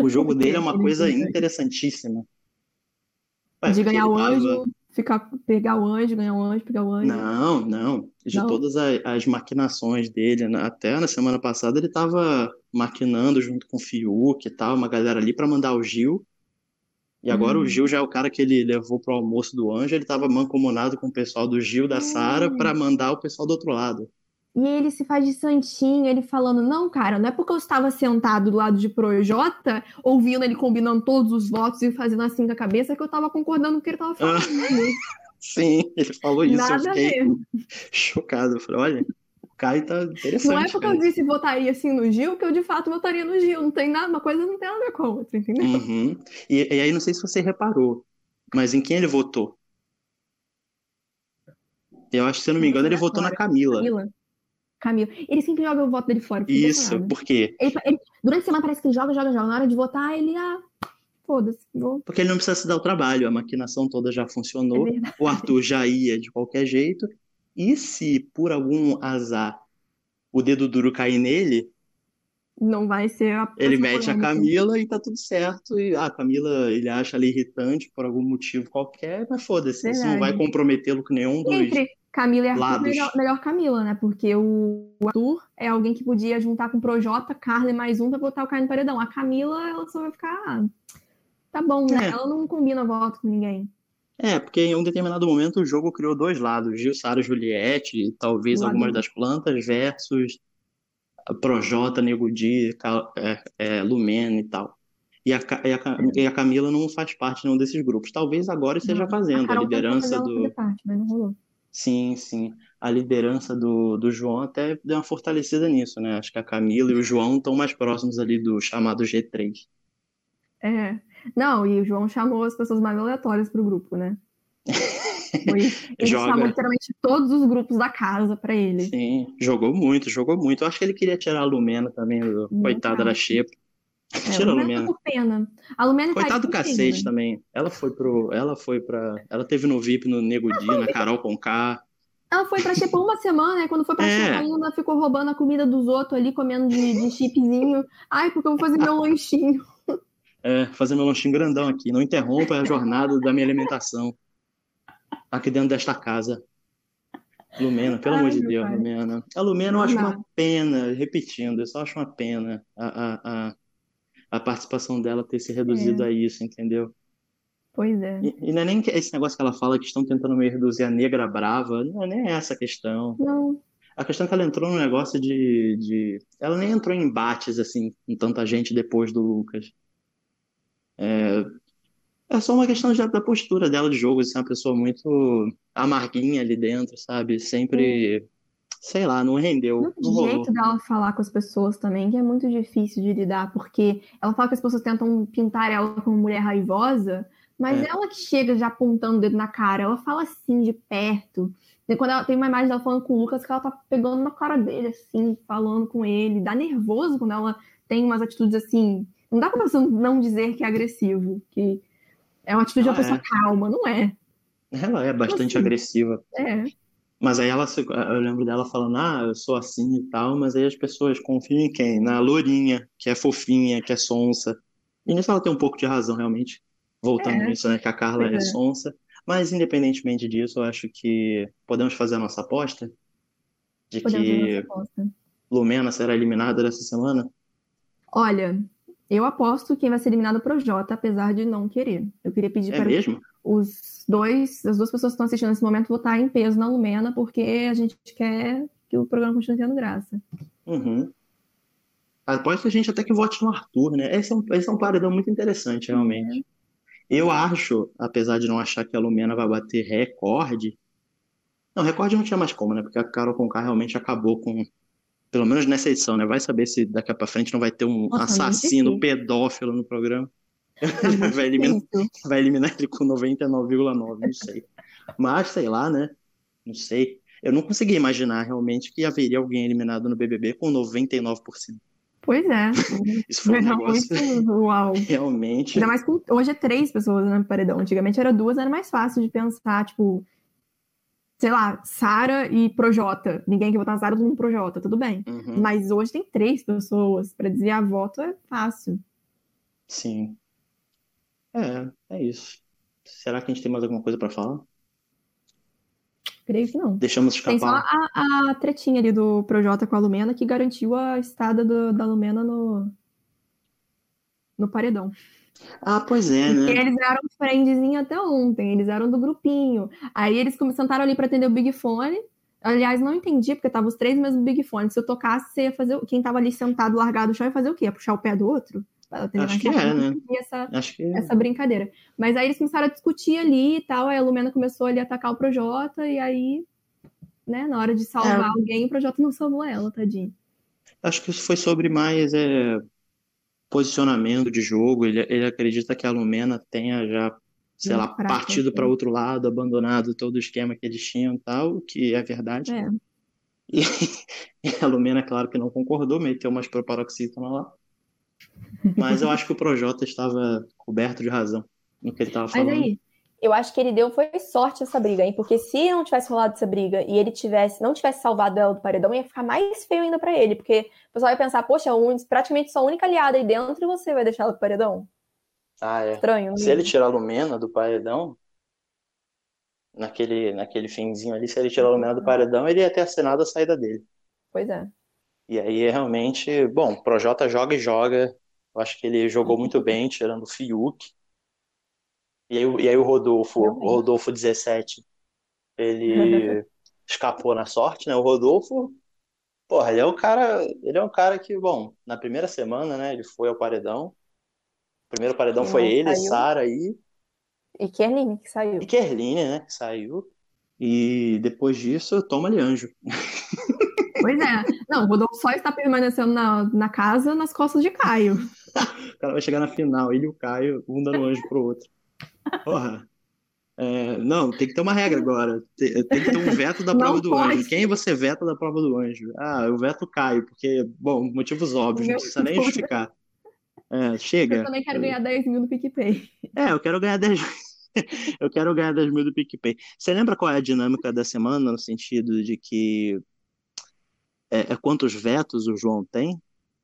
O jogo dele é uma é coisa interessantíssima. Ué, De ganhar o tava- anjo, ficar, pegar o anjo, ganhar o anjo, pegar o anjo. Não, não. De Não? todas a- as, maquinações dele, né? até na semana passada ele estava maquinando junto com o Fiuk e tal, uma galera ali para mandar o Gil. E agora o Hum. Gil já é o cara que ele levou pro almoço do Anjo, ele estava mancomunado com o pessoal do Gil, da Sara, Hum. para mandar o pessoal do outro lado. E ele se faz de santinho, ele falando, não, cara, não é porque eu estava sentado do lado de Projota, ouvindo ele combinando todos os votos e fazendo assim com a cabeça, que eu tava concordando com o que ele tava falando. (laughs) Sim, ele falou isso, eu Nada fiquei ver. (laughs) chocado. Eu falei, olha, o Caio tá Não é interessante, porque eu cara. disse votaria assim no Gil, que eu de fato votaria no Gil. Não tem nada, uma coisa não tem nada a ver com a outra, entendeu? Uhum. E, e aí, não sei se você reparou, mas em quem ele votou? Eu acho que, se eu não me engano, ele votou na Camila. Camila. Camila. Ele sempre joga o voto dele fora. Isso, por quê? Ele, ele- durante a semana parece que ele joga, joga, joga. Na hora de votar, ele, ah, foda-se, vou. Porque ele não precisa se dar o trabalho, a maquinação toda já É funcionou, verdade. o Arthur já ia de qualquer jeito, e se por algum azar o dedo duro cair nele, Não vai ser a ele mete a. Camila e tá tudo certo. E ah, a Camila ele acha ela irritante por algum motivo qualquer, mas foda-se, isso não vai comprometê-lo com nenhum E dos. Camila e Arthur, lados. melhor, melhor Camila, né? Porque o Arthur é alguém que podia juntar com o Projota, Carla e mais um pra botar o Caio no paredão. A Camila, ela só vai ficar. ah, Tá bom, né? É. Ela não combina voto com ninguém. É, porque em um determinado momento o jogo criou dois lados, Gil, Sara, Juliette, talvez lado- algumas das plantas, versus a Projota, Nego Di, é, é, Lumena e tal. E a, e, a, e a Camila não faz parte de nenhum desses grupos. Talvez agora esteja fazendo a tentou liderança do. parte, mas não rolou. Sim, sim. A liderança do, do João até deu uma fortalecida nisso, né? Acho que a Camila e o João estão mais próximos ali do chamado G3. É. Não, e o João chamou as pessoas mais aleatórias pro grupo, né? (laughs) Foi- Ele Joga. chamou literalmente todos os grupos da casa pra ele. Sim, jogou muito, jogou muito. Eu acho que ele queria tirar a Lumena também, o- coitada da. Xepa. É, Tira a a Lumena por pena. A Lumena tá Coitado do de cacete né? também. Ela foi pro. Ela foi pra. Ela teve no VIP no Nego Di, na Carol Conká. Ela foi pra Xepa uma semana, e quando foi pra É. Xepa ainda ficou roubando a comida dos outros ali, comendo de, de chipzinho. Ai, porque eu vou fazer meu (laughs) lanchinho. É, fazer meu lanchinho grandão aqui. Não interrompa a jornada da minha alimentação. Aqui dentro desta casa. Lumena, pelo Ai, amor de Deus, pai. Lumena. A Lumena eu acho uma pena, repetindo, eu só acho uma pena a, a, a, a participação dela ter se reduzido É. a isso, entendeu? Pois é. E, e não é nem esse negócio que ela fala que estão tentando meio reduzir a negra brava, não é nem essa a questão. Não, A questão é que ela entrou num negócio de, de... Ela nem entrou em embates, assim, com tanta gente depois do Lucas. É, é só uma questão já da postura dela de jogo, de ser uma pessoa muito amarguinha ali dentro, sabe? Sempre, sei lá, não rendeu, no não rolou. jeito dela falar com as pessoas também, que é muito difícil de lidar, porque ela fala que as pessoas tentam pintar ela como mulher raivosa, mas É. ela que chega já apontando o dedo na cara, ela fala assim de perto. E quando ela tem uma imagem dela falando com o Lucas, que ela tá pegando na cara dele, assim, falando com ele, dá nervoso quando ela tem umas atitudes assim. Não dá pra você não dizer que é agressivo, que é uma atitude de uma Ah, pessoa é. calma, não é? Ela é bastante assim? agressiva. É. Mas aí ela, eu lembro dela falando, ah, eu sou assim e tal, mas aí as pessoas confiam em quem? Na Lourinha, que é fofinha, que é sonsa. E nisso ela tem um pouco de razão, realmente. Voltando É. nisso, né, que a Carla é é. sonsa. Mas independentemente disso, eu acho que podemos fazer a nossa aposta de Podemos que aposta. Lumena será eliminada dessa semana. Olha, eu aposto quem vai ser eliminado é o Projota, apesar de não querer. Eu queria pedir É para mesmo? Os dois, as duas pessoas que estão assistindo nesse momento votar em peso na Lumena, porque a gente quer que o programa continue tendo graça. Uhum. Aposto a gente até que vote no Arthur, né? Esse é um, esse é um paredão muito interessante, realmente. Eu acho, apesar de não achar que a Lumena vai bater recorde. Não, recorde não tinha mais como, né? Porque a Carol Conká realmente acabou com. Pelo menos nessa edição, né? Vai saber se daqui pra frente não vai ter um Nossa, assassino muito pedófilo no programa. Tá Vai eliminar, vai eliminar ele com 99,9, não sei. Mas, sei lá, né? Não sei. Eu não conseguia imaginar realmente que haveria alguém eliminado no BBB com 99%. Pois é. (laughs) Isso foi um negócio (laughs) uau. realmente. Ainda mais que hoje é três pessoas né, no paredão. Antigamente era duas, era mais fácil de pensar, tipo, sei lá, Sara e Projota. Ninguém quer votar na Sara, todo mundo Projota, tudo bem. Uhum, Mas hoje tem três pessoas. Pra desviar voto é fácil. sim. É, é isso. Será que a gente tem mais alguma coisa pra falar? Creio que não. Deixamos Tem só escapar. a, a tretinha ali do Projota com a Lumena que garantiu a estada do- da Lumena no, no paredão. Ah, pois é, Porque né? eles eram friendzinho até ontem, eles eram do grupinho. Aí eles sentaram ali pra atender o Big Fone. Aliás, não entendi, porque tava os três mesmo Big Fone. Se eu tocasse, você ia fazer. Quem tava ali sentado, largado no chão, ia fazer o quê? Ia puxar o pé do outro? Pra atender Acho mais que rápido? é, Não né? essa, Acho que essa brincadeira. Mas aí eles começaram a discutir ali e tal. Aí a Lumena começou ali a atacar o Projota, e aí, né, na hora de salvar É. alguém, o Projota não salvou ela, tadinho. acho que isso foi sobre mais é, posicionamento de jogo. Ele, ele acredita que a Lumena tenha já, sei lá, fraca, partido para outro lado, abandonado todo o esquema que eles tinham e tal, o que é verdade. É. E, (laughs) e a Lumena, claro que não concordou, meteu umas pro paroxítona lá. Mas eu acho que o Projota estava coberto de razão no que ele estava Mas falando. aí, Eu acho que ele deu foi sorte essa briga, hein? Porque se não tivesse rolado essa briga e ele tivesse, não tivesse salvado ela do paredão, ia ficar mais feio ainda pra ele. Porque o pessoal ia pensar, poxa, um, praticamente sua única aliada aí dentro e você vai deixar ela do paredão? Ah, é. Estranho. não Se ele tirar a Lumena do paredão, naquele, naquele finzinho ali, se ele tirar a Lumena do paredão, ele ia ter assinado a saída dele. Pois é. E aí é realmente, bom, o Projota joga e joga. Eu acho que ele jogou muito bem, tirando o Fiuk. E aí, o- e aí o Rodolfo, o. Rodolfo 17, ele (laughs) escapou na sorte, né? O Rodolfo, porra, ele é um cara, ele é um cara que, bom, na primeira semana, né, ele foi ao paredão. O primeiro paredão E foi não ele, saiu. Sara e E Kerline que saiu. E Kerline, né, que saiu. E depois disso, toma-lhe anjo. (laughs) Pois é. Não, o Rodolfo só está permanecendo na, na casa nas costas de Caio. O cara vai chegar na final, ele e o Caio, um dando anjo pro outro. Porra. É, não, tem que ter uma regra agora. Tem, tem que ter um veto da Não prova do pode. anjo. Quem você veta da prova do anjo? Ah, eu veto o Caio, porque, bom, motivos óbvios, não Meu precisa nem justificar. É, chega. Eu também quero ganhar 10 mil no PicPay. É, eu quero ganhar 10 (laughs) Eu quero ganhar 10 mil do PicPay. Você lembra qual é a dinâmica da semana, no sentido de que é, é quantos vetos o João tem?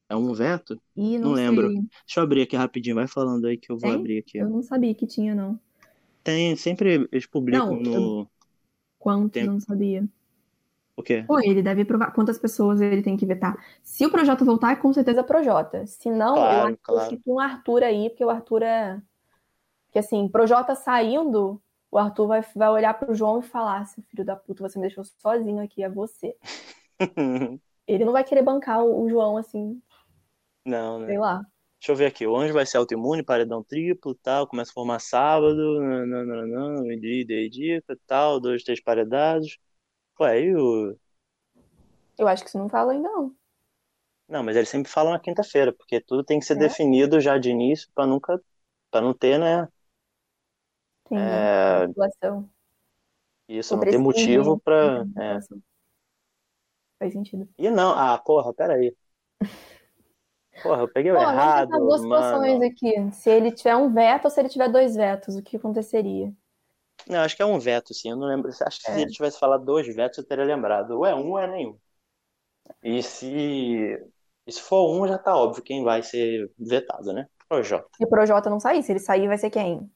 É um veto? Ih, Não não lembro. Deixa eu abrir aqui rapidinho, vai falando aí que eu vou Tem? abrir aqui. Eu não sabia que tinha, não. Tem, sempre eles publicam Não, no. Quanto? Tem- Não sabia. O quê? Pô, ele deve provar quantas pessoas ele tem que vetar. Se o projeto voltar, com certeza Projota. Se não, eu Claro, acho que claro. eu um Arthur aí, porque o Arthur é. Que assim, Projota saindo, o Arthur vai, vai olhar pro João e falar: seu filho da puta, você me deixou sozinho aqui, é você. (laughs) Ele não vai querer bancar o, João assim, Não, né? sei lá. Deixa eu ver aqui. O anjo vai ser autoimune, paredão triplo, tal. Começa a formar sábado. Nananana, dia, dia, dica, tal. Dois, três paredados. Ué, aí o. Eu acho que isso não fala ainda, não. Não, mas eles sempre falam na quinta-feira, porque tudo tem que ser É? definido já de início pra nunca. Pra não ter, né? Tem É, manipulação. isso, não ter motivo pra. tem É. Faz sentido. E não, ah, porra, peraí. Porra, eu peguei o Pô, errado, tentar duas situações aqui. Se ele tiver um veto ou se ele tiver dois vetos, o que aconteceria? Não, acho que é um veto, sim. Eu não lembro. Acho que se É. ele tivesse falado dois vetos, eu teria lembrado. Ou é um ou é nenhum. E se, e se for um, já tá óbvio quem vai ser vetado, né? Projota. Se o Projota não sair, se ele sair, vai ser quem?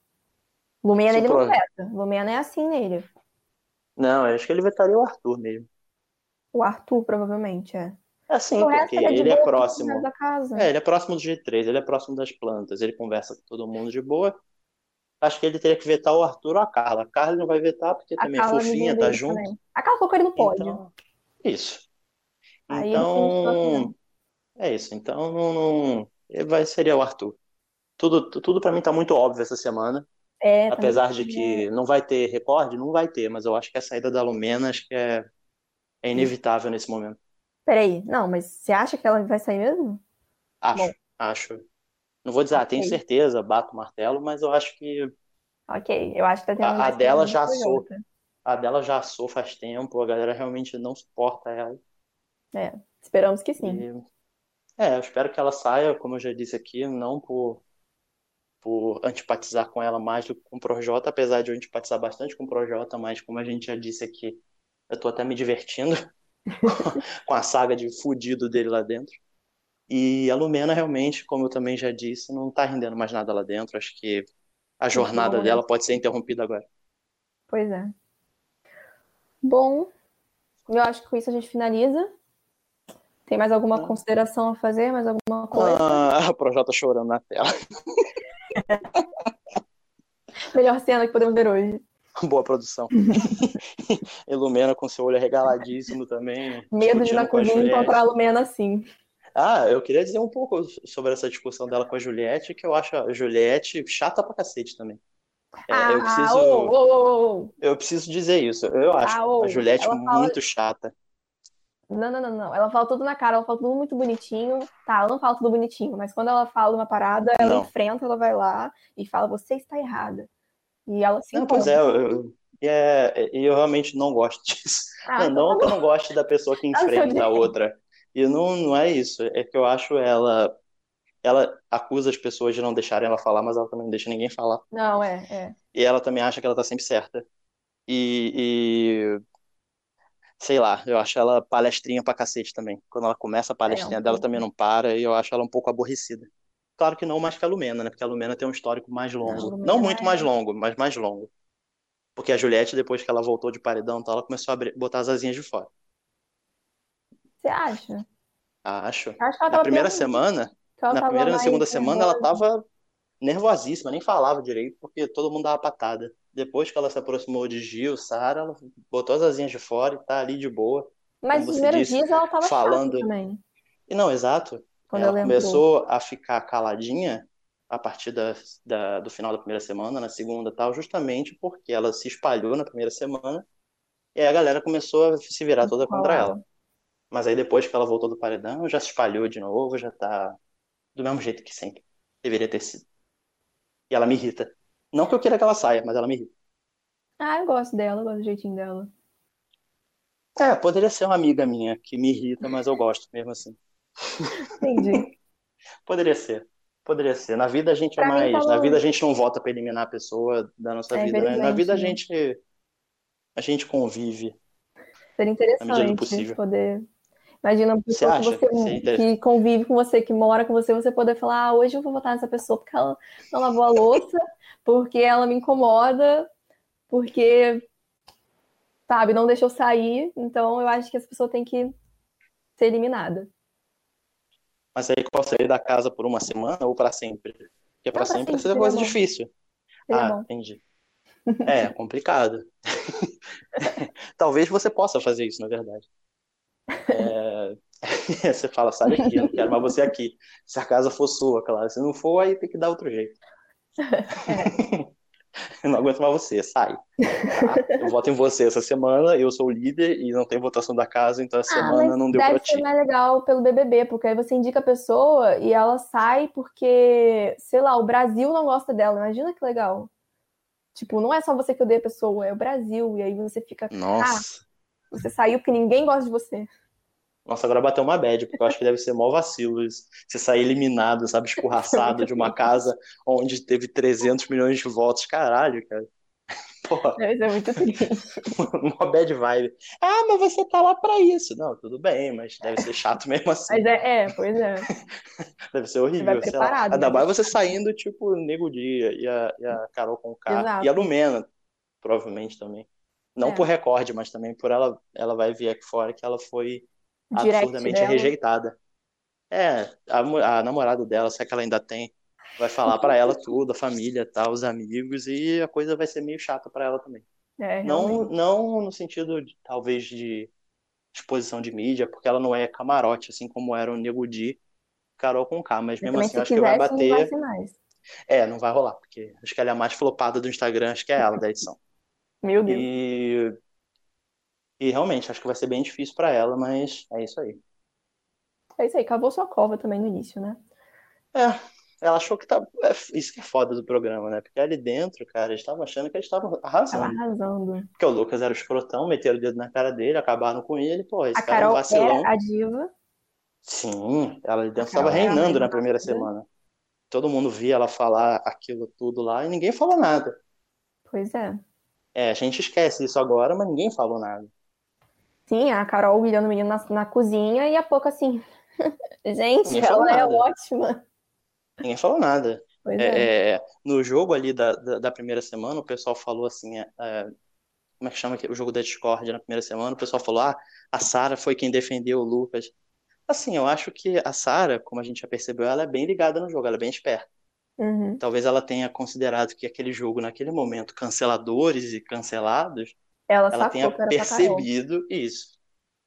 Lumena Se ele não Pro- veta. Lumena é assim nele. Não, eu acho que ele vetaria o Arthur mesmo. O Arthur, provavelmente, é. É assim, o resto porque ele é ele é próximo. resto da casa. É, ele é próximo do G3, ele é próximo das plantas, ele conversa com todo mundo de boa. Acho que ele teria que vetar o Arthur ou a Carla. A Carla não vai vetar porque A também é Carla é fofinha, tá junto. também. A Carla colocou ele no pódio. Então, isso. Aí ele finge que tá Então, fazendo. é isso. Então, não, não- vai, seria o Arthur. Tudo, tudo para mim tá muito óbvio essa semana. É, Apesar de que não vai ter recorde, não vai ter, mas eu acho que a saída da Lumena acho que é, é inevitável nesse momento. Peraí, não, mas você acha que ela vai sair mesmo? Acho, Bom. acho. Não vou dizer, ah, tenho certeza, bato o martelo, mas eu acho que Ok, eu acho que tá tendo A- a dela já com o sou. Projota. A dela já assou faz tempo, a galera realmente não suporta ela. É, esperamos que sim. E, é, eu espero que ela saia, como eu já disse aqui, não por, por antipatizar com ela mais do que com o Projota, apesar de eu antipatizar bastante com o Projota, mas como a gente já disse aqui, eu tô até me divertindo (laughs) com a saga de fudido dele lá dentro. E a Lumena realmente, como eu também já disse, não tá rendendo mais nada lá dentro. Acho que a jornada dela pode ser interrompida agora. Pois é. Bom, eu acho que com isso a gente finaliza. Tem mais alguma ah. consideração a fazer? Mais alguma coisa? Ah, (laughs) o Projota chorando na tela. (laughs) Melhor cena que podemos ver hoje. (laughs) Boa produção. (laughs) Ilumena com seu olho arregaladíssimo também. Medo de na cozinha encontrar a Lumena assim. Ah, eu queria dizer um pouco sobre essa discussão dela com a Juliette, que eu acho a Juliette chata pra cacete também. É, ah, eu, preciso, oh, oh, oh. eu preciso dizer isso. Eu acho ah, a Juliette muito chata. Não, não, não, não. Ela fala tudo na cara, ela fala tudo muito bonitinho. Tá, ela não fala tudo bonitinho, mas quando ela fala uma parada, ela não. enfrenta, ela vai lá e fala, você está errada. E ela se não, Pois é, eu, é, eu realmente não gosto (laughs) disso. Ah, não, não que eu não goste da pessoa que (laughs) enfrenta a outra. E não, não é isso. É que eu acho ela. Ela acusa as pessoas de não deixarem ela falar, mas ela também não deixa ninguém falar. Não, é, é. E ela também acha que ela tá sempre certa. E, e sei lá, eu acho ela palestrinha pra cacete também. Quando ela começa a palestrinha é, um dela também não para e eu acho ela um pouco aborrecida. Claro que não mais que a Lumena, né? Porque a Lumena tem um histórico mais longo. Não, não muito é... mais longo, mas mais longo. Porque a Juliette, depois que ela voltou de paredão, então ela começou a botar as asinhas de fora. Você acha? Acho. Acho na primeira semana, na primeira e na segunda semana, ela tava nervosíssima, nem falava direito, porque todo mundo dava patada. Depois que ela se aproximou de Gil, Sara, ela botou as asinhas de fora e tá ali de boa. Mas nos primeiros dias ela tava falando também. E não, exato. Quando ela começou a ficar caladinha a partir da, da, do final da primeira semana, na segunda tal, justamente porque ela se espalhou na primeira semana e aí a galera começou a se virar toda contra ela. Mas aí depois que ela voltou do paredão, já se espalhou de novo, já tá do mesmo jeito que sempre deveria ter sido. E ela me irrita. Não que eu queira que ela saia, mas ela me irrita. Ah, eu gosto dela, eu gosto do jeitinho dela. É, poderia ser uma amiga minha que me irrita, mas eu gosto mesmo assim. Entendi. poderia ser. Poderia ser. Na vida a gente é pra é mais. Na vida a gente não vota para eliminar a pessoa da nossa é, vida, né? Na vida a gente. A gente convive. Seria interessante poder. Imagina uma pessoa que, você, que convive com você, que mora com você, você poder falar, ah, hoje eu vou votar nessa pessoa porque ela não lavou a louça, porque ela me incomoda, porque, sabe, não deixou sair. Então, eu acho que essa pessoa tem que ser eliminada. Mas aí qual sair da casa por uma semana ou para sempre? Porque para sempre, sempre é coisa difícil. ah, bom. entendi. É, (laughs) complicado. (laughs) Talvez você possa fazer isso, na verdade. É... (laughs) você fala, sai daqui, eu não quero mais você aqui. Se a casa for sua, claro. Se não for, aí tem que dar outro jeito. É. (laughs) eu não aguento mais você, sai. Tá? Eu voto em você essa semana, eu sou o líder e não tem votação da casa, então essa ah, semana não deu pra ti. Deve ser mais legal pelo BBB, porque aí você indica a pessoa e ela sai porque, sei lá, o Brasil não gosta dela. Imagina que legal. Tipo, não é só você que odeia a pessoa, é o Brasil. E aí você fica. Nossa. Ah, você saiu porque ninguém gosta de você. Nossa, agora bateu uma bad, porque eu acho que deve ser mó vacilo você sair eliminado, sabe, escorraçado de uma casa onde teve 300 milhões de votos. Caralho, cara. (laughs) Porra. Deve ser muito triste. (laughs) uma bad vibe. Ah, mas você tá lá pra isso. Não, tudo bem, mas deve ser chato mesmo assim. Mas é, é pois é. (laughs) deve ser horrível. Você vai preparado. Ainda né? mais você saindo, tipo, Nego Dia e a, e a Carol com. E a Lumena, provavelmente também. Não é. por recorde, mas também por ela, ela vai vir aqui fora que ela foi Direct absurdamente dela. rejeitada. É, a, a namorada dela, se é que ela ainda tem, vai falar para ela tudo, a família, tal, os amigos, e a coisa vai ser meio chata para ela também. É, não, não no sentido, de, talvez, de exposição de mídia, porque ela não é camarote, assim como era o Nego Di, Carol com K, mas mesmo assim, acho que vai bater. Não vai é, não vai rolar, porque acho que ela é a mais flopada do Instagram, acho que é ela da edição. Meu Deus. E e realmente, acho que vai ser bem difícil para ela, mas é isso aí. É isso aí, cavou sua cova também no início, né? É, ela achou que tá. É, isso que é foda do programa, né? Porque ali dentro, cara, eles estavam achando que eles estavam arrasando. Tava arrasando. Porque o Lucas era o escrotão, meteram o dedo na cara dele, acabaram com ele, pô, esse A cara é um Carol vacilão. é a diva. Sim, ela ali dentro Carol estava a reinando na primeira semana. Todo mundo via ela falar aquilo tudo lá e ninguém falou nada. Pois é. É, a gente esquece isso agora, mas ninguém falou nada. Sim, a Carol humilhando o menino na, na cozinha e a pouco assim. (laughs) Gente, Ninguém ela é ótima. Ninguém falou nada. Pois é. É, é, no jogo ali da, da, da primeira semana, o pessoal falou assim, é, é, como é que chama aqui? o jogo da Discord na primeira semana? O pessoal falou, ah, a Sarah foi quem defendeu o Lucas. Assim, eu acho que a Sarah, como a gente já percebeu, ela é bem ligada no jogo, ela é bem esperta. Uhum. Talvez ela tenha considerado que aquele jogo, naquele momento, canceladores e cancelados, Ela ela tenha percebido isso.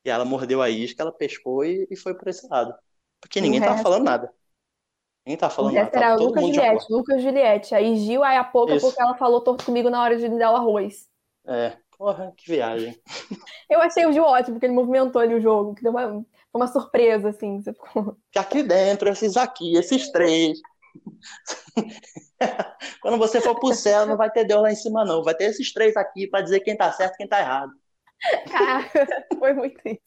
E ela mordeu a isca, ela pescou e, e foi por esse lado. Porque ninguém tava resto- falando nada. Ninguém tava falando nada, era tava Lucas Juliette. Lucas Juliette. Aí Gil, aí a pouco, Isso. porque ela falou torto comigo na hora de dar o arroz. É, porra, que viagem. (laughs) Eu achei o Gil ótimo, porque ele movimentou ali o jogo, que deu uma, foi uma surpresa, assim. Você ficou. Aqui dentro, esses aqui, esses três. (laughs) Quando você for pro céu, não vai ter Deus lá em cima, não. Vai ter esses três aqui pra dizer quem tá certo e quem tá errado. Cara, (laughs) foi muito isso.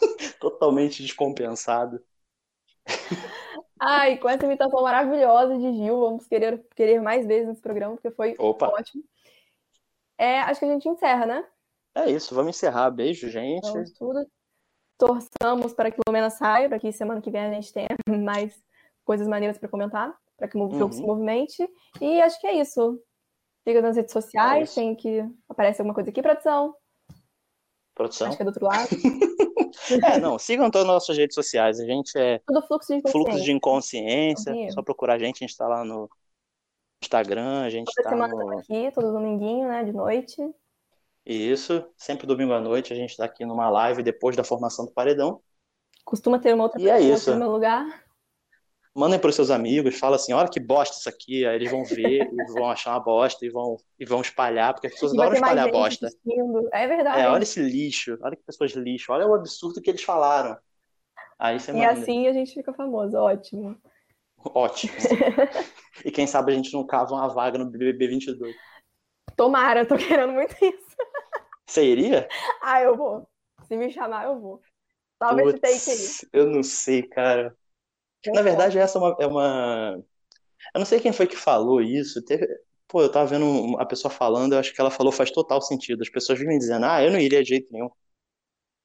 (laughs) Totalmente descompensado. Ai, com essa imitação maravilhosa de Gil, vamos querer, querer mais vezes nesse programa, porque foi Opa, ótimo. É, acho que a gente encerra, né? é isso. Vamos encerrar. Beijo, gente. Vamos tudo. Torçamos para que o Lumena saia, para que semana que vem a gente tenha mais coisas maneiras para comentar, para que o jogo se Uhum. movimente. E acho que é isso. Siga nas redes É sociais, isso. tem que aparece alguma coisa aqui, produção. Produção. Acho que é do outro lado. (laughs) É, não, sigam todas as nossas redes sociais. A gente é Tudo fluxo de Fluxo consciência. de Inconsciência. Sim. Só procurar a gente, a gente tá lá no Instagram, a gente Toda tá semana no. aqui, todo dominguinho, né, de noite. Isso, sempre domingo à noite a gente tá aqui numa live depois da formação do Paredão. Costuma ter uma outra E é pessoa aqui no meu lugar. Mandem pros seus amigos, fala assim, olha que bosta isso aqui, aí eles vão ver (laughs) e vão achar uma bosta e vão, e vão espalhar, porque as pessoas adoram espalhar bosta. assistindo. É verdade. É, olha esse lixo, olha que pessoas lixo, olha o absurdo que eles falaram. Aí você E manda. assim a gente fica famoso, ótimo. (laughs) Ótimo. (laughs) E quem sabe a gente não cava uma vaga no BBB 22. Tomara, eu tô querendo muito isso. Você iria? Ah, eu vou. Se me chamar, eu vou. Talvez você tenha que ir. Eu não sei, cara. Na verdade, essa é uma, é uma. Eu não sei quem foi que falou isso. Teve... Pô, eu tava vendo a pessoa falando, eu acho que ela falou faz total sentido. As pessoas vivem dizendo, ah, eu não iria de jeito nenhum.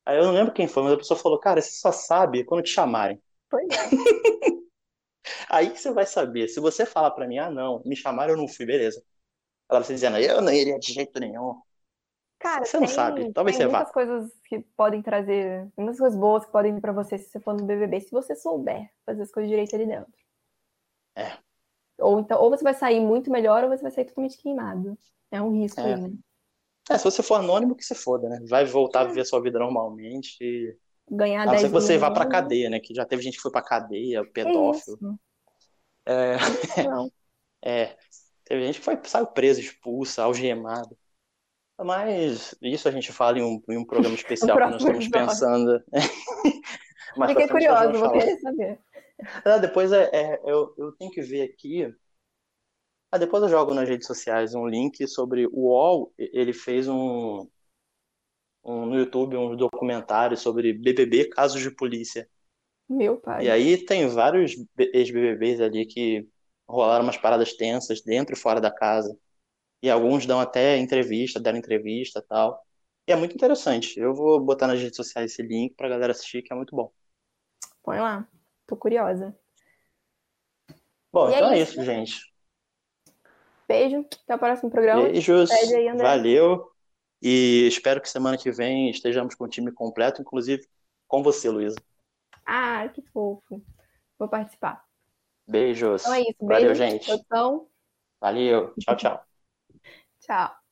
Aí eu não lembro quem foi, mas a pessoa falou, cara, você só sabe quando te chamarem. Pois é. (laughs) Aí que você vai saber. Se você falar pra mim, ah, não, me chamaram, eu não fui, beleza. Agora você dizendo, eu não iria de jeito nenhum. Cara, Você não tem, sabe, talvez tem você vá. muitas coisas que podem trazer, muitas coisas boas que podem vir pra você se você for no BBB, se você souber fazer as coisas direito ali dentro. É. Ou então, ou você vai sair muito melhor, ou você vai sair totalmente queimado. É um risco É. aí, né? É, se você for anônimo, que se foda, né? Vai voltar a viver a sua vida normalmente. E... Ganhar A não 10 ser que você vá pra cadeia, né? Que já teve gente que foi pra cadeia, pedófilo. isso? É, Não. (laughs) é, teve gente que foi, saiu presa, expulsa, algemada. Mas isso a gente fala em um, em um programa (laughs) especial que nós estamos pensando. (laughs) Mais Fiquei vamos vou querer saber. Ah, depois é, é, eu, eu tenho que ver aqui. Ah, depois eu jogo nas redes sociais um link sobre o UOL. Ele fez um, um no YouTube um documentário sobre BBB, casos de polícia. Meu pai. E aí tem vários ex-BBBs ali que rolaram umas paradas tensas dentro e fora da casa. E alguns dão até entrevista, deram entrevista e tal. E é muito interessante. Eu vou botar nas redes sociais esse link pra galera assistir, que é muito bom. Põe lá. Tô curiosa. Bom, E é então é isso. isso, gente. Beijo. Até o próximo programa. Beijos, aí, valeu. E espero que semana que vem estejamos com o time completo, inclusive com você, Luísa. Ah, que fofo. Vou participar. Beijos. Então é isso. Valeu, Beijo. gente. Produção. Valeu. Tchau, tchau. Tchau.